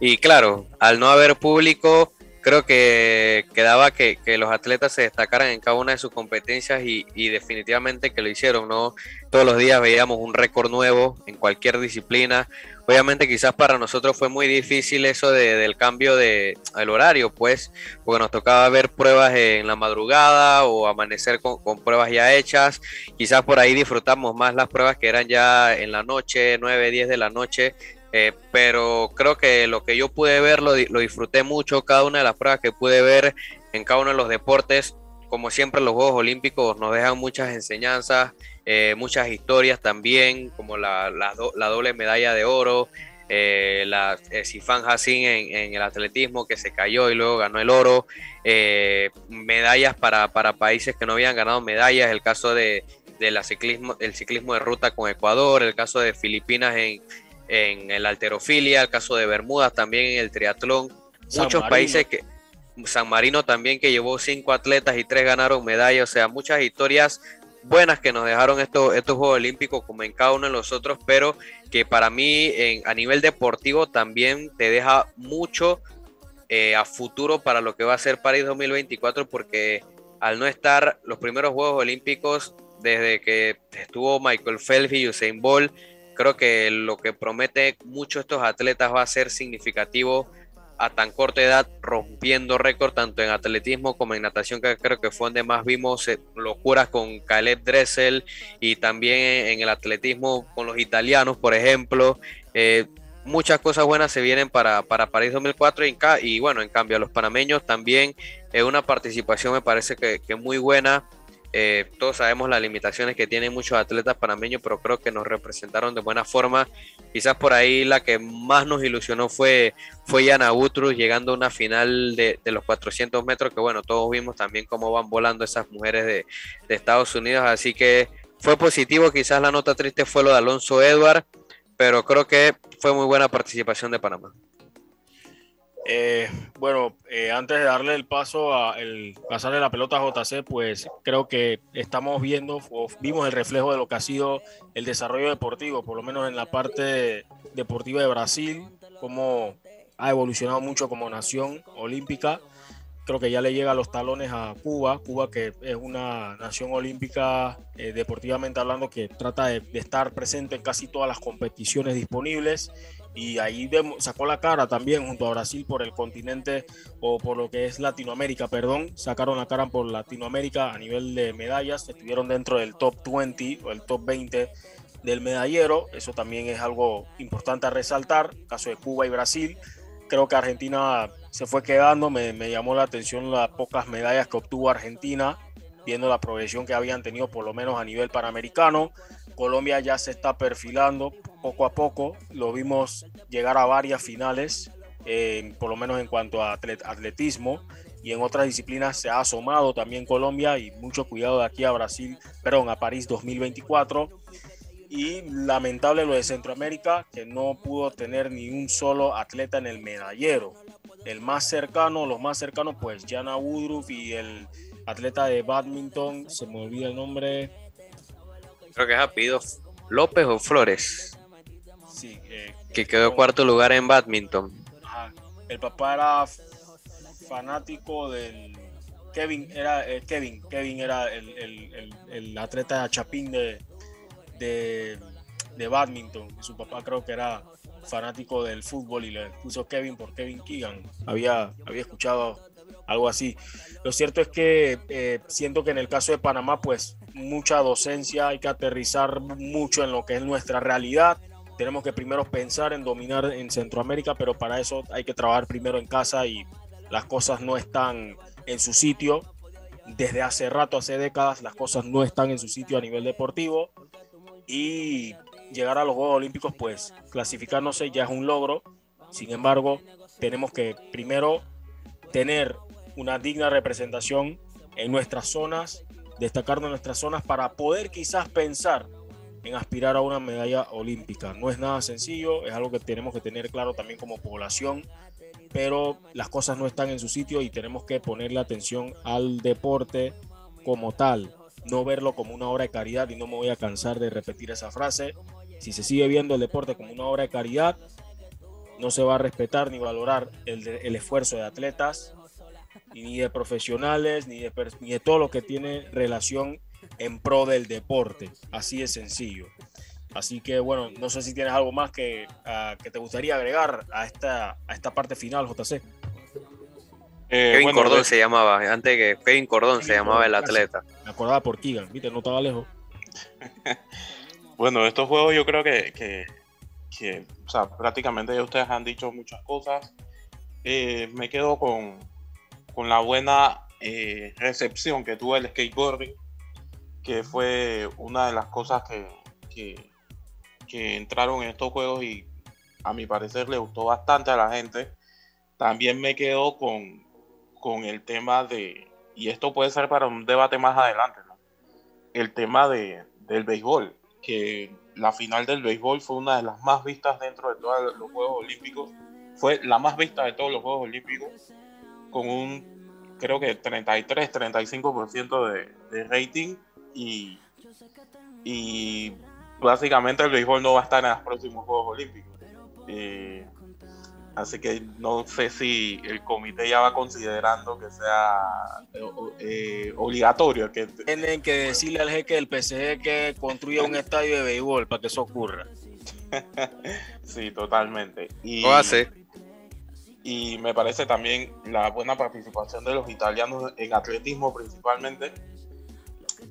Y claro, al no haber público, creo que quedaba que, los atletas se destacaran en cada una de sus competencias y, definitivamente que lo hicieron, ¿no? Todos los días veíamos un récord nuevo en cualquier disciplina. Obviamente quizás para nosotros fue muy difícil eso de- del cambio de el horario, pues, porque nos tocaba ver pruebas en la madrugada o amanecer con, con pruebas ya hechas. Quizás por ahí disfrutamos más las pruebas que eran ya en la noche, 9, 10 de la noche. Eh, pero creo que lo que yo pude ver lo, lo disfruté mucho, cada una de las pruebas que pude ver en cada uno de los deportes. Como siempre, los Juegos Olímpicos nos dejan muchas enseñanzas, eh, muchas historias también, como la, la do- la doble medalla de oro, eh, la Sifan Hassin en, en el atletismo que se cayó y luego ganó el oro, medallas para, para países que no habían ganado medallas, el caso de, de la ciclismo, el ciclismo de ruta con Ecuador, el caso de Filipinas en, en el alterofilia, el caso de Bermudas también en el triatlón,
San
muchos
Marino.
países que San Marino también que llevó cinco atletas y tres ganaron medallas, o sea, muchas historias buenas que nos dejaron estos, estos Juegos Olímpicos como en cada uno de los otros, pero que para mí en, a nivel deportivo también te deja mucho eh, a futuro para lo que va a ser París 2024 porque al no estar los primeros Juegos Olímpicos desde que estuvo Michael Phelps y Usain Bolt, creo que lo que promete mucho estos atletas va a ser significativo a tan corta edad, rompiendo récord tanto en atletismo como en natación, que creo que fue donde más vimos eh, locuras con Caleb Dressel y también en el atletismo con los italianos, por ejemplo. Eh, muchas cosas buenas se vienen para, para París 2004 y, y bueno, en cambio a los panameños también es una participación me parece que muy buena. Eh, todos sabemos las limitaciones que tienen muchos atletas panameños, pero creo que nos representaron de buena forma. Quizás por ahí la que más nos ilusionó fue, fue Yana Utrus llegando a una final de, de los 400 metros, que bueno, todos vimos también cómo van volando esas mujeres de, de Estados Unidos, así que fue positivo, quizás la nota triste fue lo de Alonso Edward, pero creo que fue muy buena participación de Panamá.
Eh, bueno, eh, antes de darle el paso a pasarle la pelota a JC, pues creo que estamos viendo o vimos el reflejo de lo que ha sido el desarrollo deportivo, por lo menos en la parte deportiva de Brasil, cómo ha evolucionado mucho como nación olímpica. creo que ya le llega a los talones a Cuba, Cuba que es una nación olímpica eh, deportivamente hablando que trata de, estar presente en casi todas las competiciones disponibles y ahí sacó la cara también junto a Brasil por el continente o por lo que es Latinoamérica, perdón, sacaron la cara por Latinoamérica a nivel de medallas, estuvieron dentro del top 20 o el top 20 del medallero, eso también es algo importante a resaltar, caso de Cuba y Brasil, creo que Argentina se fue quedando. Me, llamó la atención las pocas medallas que obtuvo Argentina, viendo la progresión que habían tenido por lo menos a nivel panamericano. Colombia ya se está perfilando poco a poco. Lo vimos llegar a varias finales, por lo menos en cuanto a atletismo. Y en otras disciplinas se ha asomado también Colombia y mucho cuidado de aquí a Brasil, perdón, a París 2024 y lamentable lo de Centroamérica, que no pudo tener ni un solo atleta en el medallero. El más cercano, los más cercanos, pues Jana Woodruff y el atleta de badminton, se me olvida el nombre.
Creo que es apellido López o Flores.
Sí. Eh,
que quedó cuarto lugar en badminton.
El papá era fanático del Kevin, era eh, Kevin, Kevin era el, el, el atleta chapín de, de, de badminton. Su papá creo que era fanático del fútbol y le puso Kevin por Kevin Keegan. Había, había escuchado algo así. Lo cierto es que eh, siento que en el caso de Panamá, pues mucha docencia, hay que aterrizar mucho en lo que es nuestra realidad. Tenemos que primero pensar en dominar en Centroamérica, pero para eso hay que trabajar primero en casa y las cosas no están en su sitio. Desde hace rato, hace décadas, las cosas no están en su sitio a nivel deportivo y llegar a los Juegos Olímpicos, pues clasificarnos ya es un logro. Sin embargo, tenemos que primero tener una digna representación en nuestras zonas, destacarnos en nuestras zonas para poder quizás pensar en aspirar a una medalla olímpica. No es nada sencillo, es algo que tenemos que tener claro también como población, pero las cosas no están en su sitio y tenemos que ponerle atención al deporte como tal no verlo como una obra de caridad y no me voy a cansar de repetir esa frase. Si se sigue viendo el deporte como una obra de caridad, no se va a respetar ni valorar el, el esfuerzo de atletas, ni de profesionales, ni de, ni de todo lo que tiene relación en pro del deporte. Así de sencillo. Así que bueno, no sé si tienes algo más que, ah, que te gustaría agregar a esta, a esta parte final, JC.
Eh, Kevin Cordón se llamaba, antes que Kevin Cordón se llamaba el atleta.
Me acordaba por Keegan, viste, no estaba lejos.
bueno, estos juegos yo creo que, que, o sea, prácticamente ya ustedes han dicho muchas cosas. Eh, me quedo con, con la buena eh, recepción que tuvo el skateboarding, que fue una de las cosas que, que, entraron en estos juegos y a mi parecer le gustó bastante a la gente. También me quedo con, con el tema de, y esto puede ser para un debate más adelante, el tema de, del béisbol, que la final del béisbol fue una de las más vistas dentro de todos los Juegos Olímpicos, fue la más vista de todos los Juegos Olímpicos, con un, creo que 33, 35% de, de rating y, y básicamente el béisbol no va a estar en los próximos Juegos Olímpicos. Eh, Así que no sé si el comité ya va considerando que sea eh, obligatorio. Que...
Tienen que decirle al jeque del PSG que construya un estadio de béisbol para que eso ocurra.
sí, totalmente. Y,
Lo hace.
Y me parece también la buena participación de los italianos en atletismo principalmente.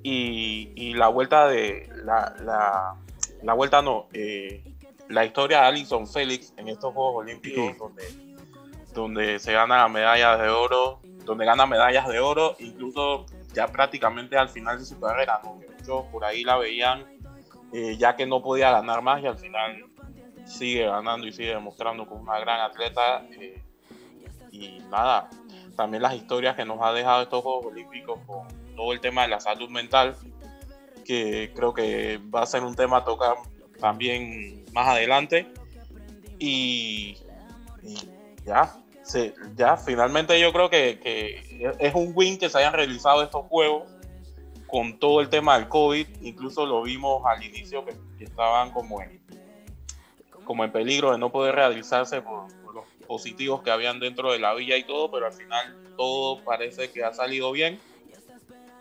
Y, la vuelta de la, la, la vuelta no, eh, la historia de Alison Félix en estos Juegos Olímpicos, donde, donde se gana medallas de oro, donde gana medallas de oro, incluso ya prácticamente al final de su carrera, ¿no? muchos por ahí la veían eh, ya que no podía ganar más y al final sigue ganando y sigue demostrando como una gran atleta. Eh, y nada, también las historias que nos ha dejado estos Juegos Olímpicos con todo el tema de la salud mental, que creo que va a ser un tema a tocar también más adelante. Y, ya, ya, finalmente yo creo que, es un win que se hayan realizado estos juegos con todo el tema del COVID. Incluso lo vimos al inicio que, estaban como en, como en peligro de no poder realizarse por, positivos que habían dentro de la villa y todo, pero al final todo parece que ha salido bien.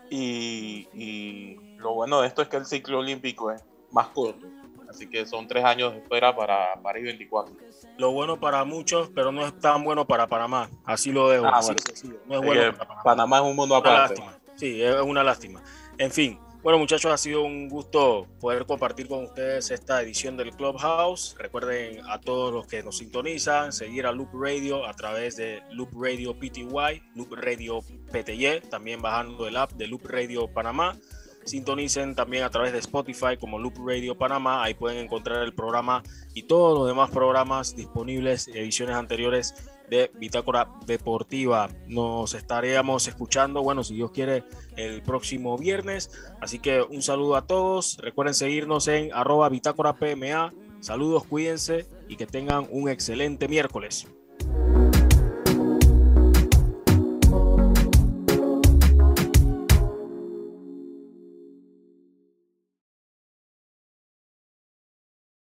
Y, y lo bueno de esto es que el ciclo olímpico es más corto. Así que son tres años de espera para París 24.
Lo bueno para muchos, pero no es tan bueno para Panamá. Así lo dejo.
Ah,
así
bueno.
de sencillo. No es bueno para Panamá.
Panamá es un mundo aparte.
Sí, es una lástima. En fin, bueno muchachos, ha sido un gusto poder compartir con ustedes esta edición del Clubhouse. Recuerden a todos los que nos sintonizan, seguir a Loop Radio a través de Loop Radio PTY, Loop Radio PTY, también bajando el app de Loop Radio Panamá. Sintonicen también a través de Spotify como Loop Radio Panamá. Ahí pueden encontrar el programa y todos los demás programas disponibles, ediciones anteriores de Bitácora Deportiva. Nos estaríamos escuchando, bueno, si Dios quiere, el próximo viernes. Así que un saludo a todos. Recuerden seguirnos en arroba Bitácora PMA. Saludos, cuídense y que tengan un excelente miércoles.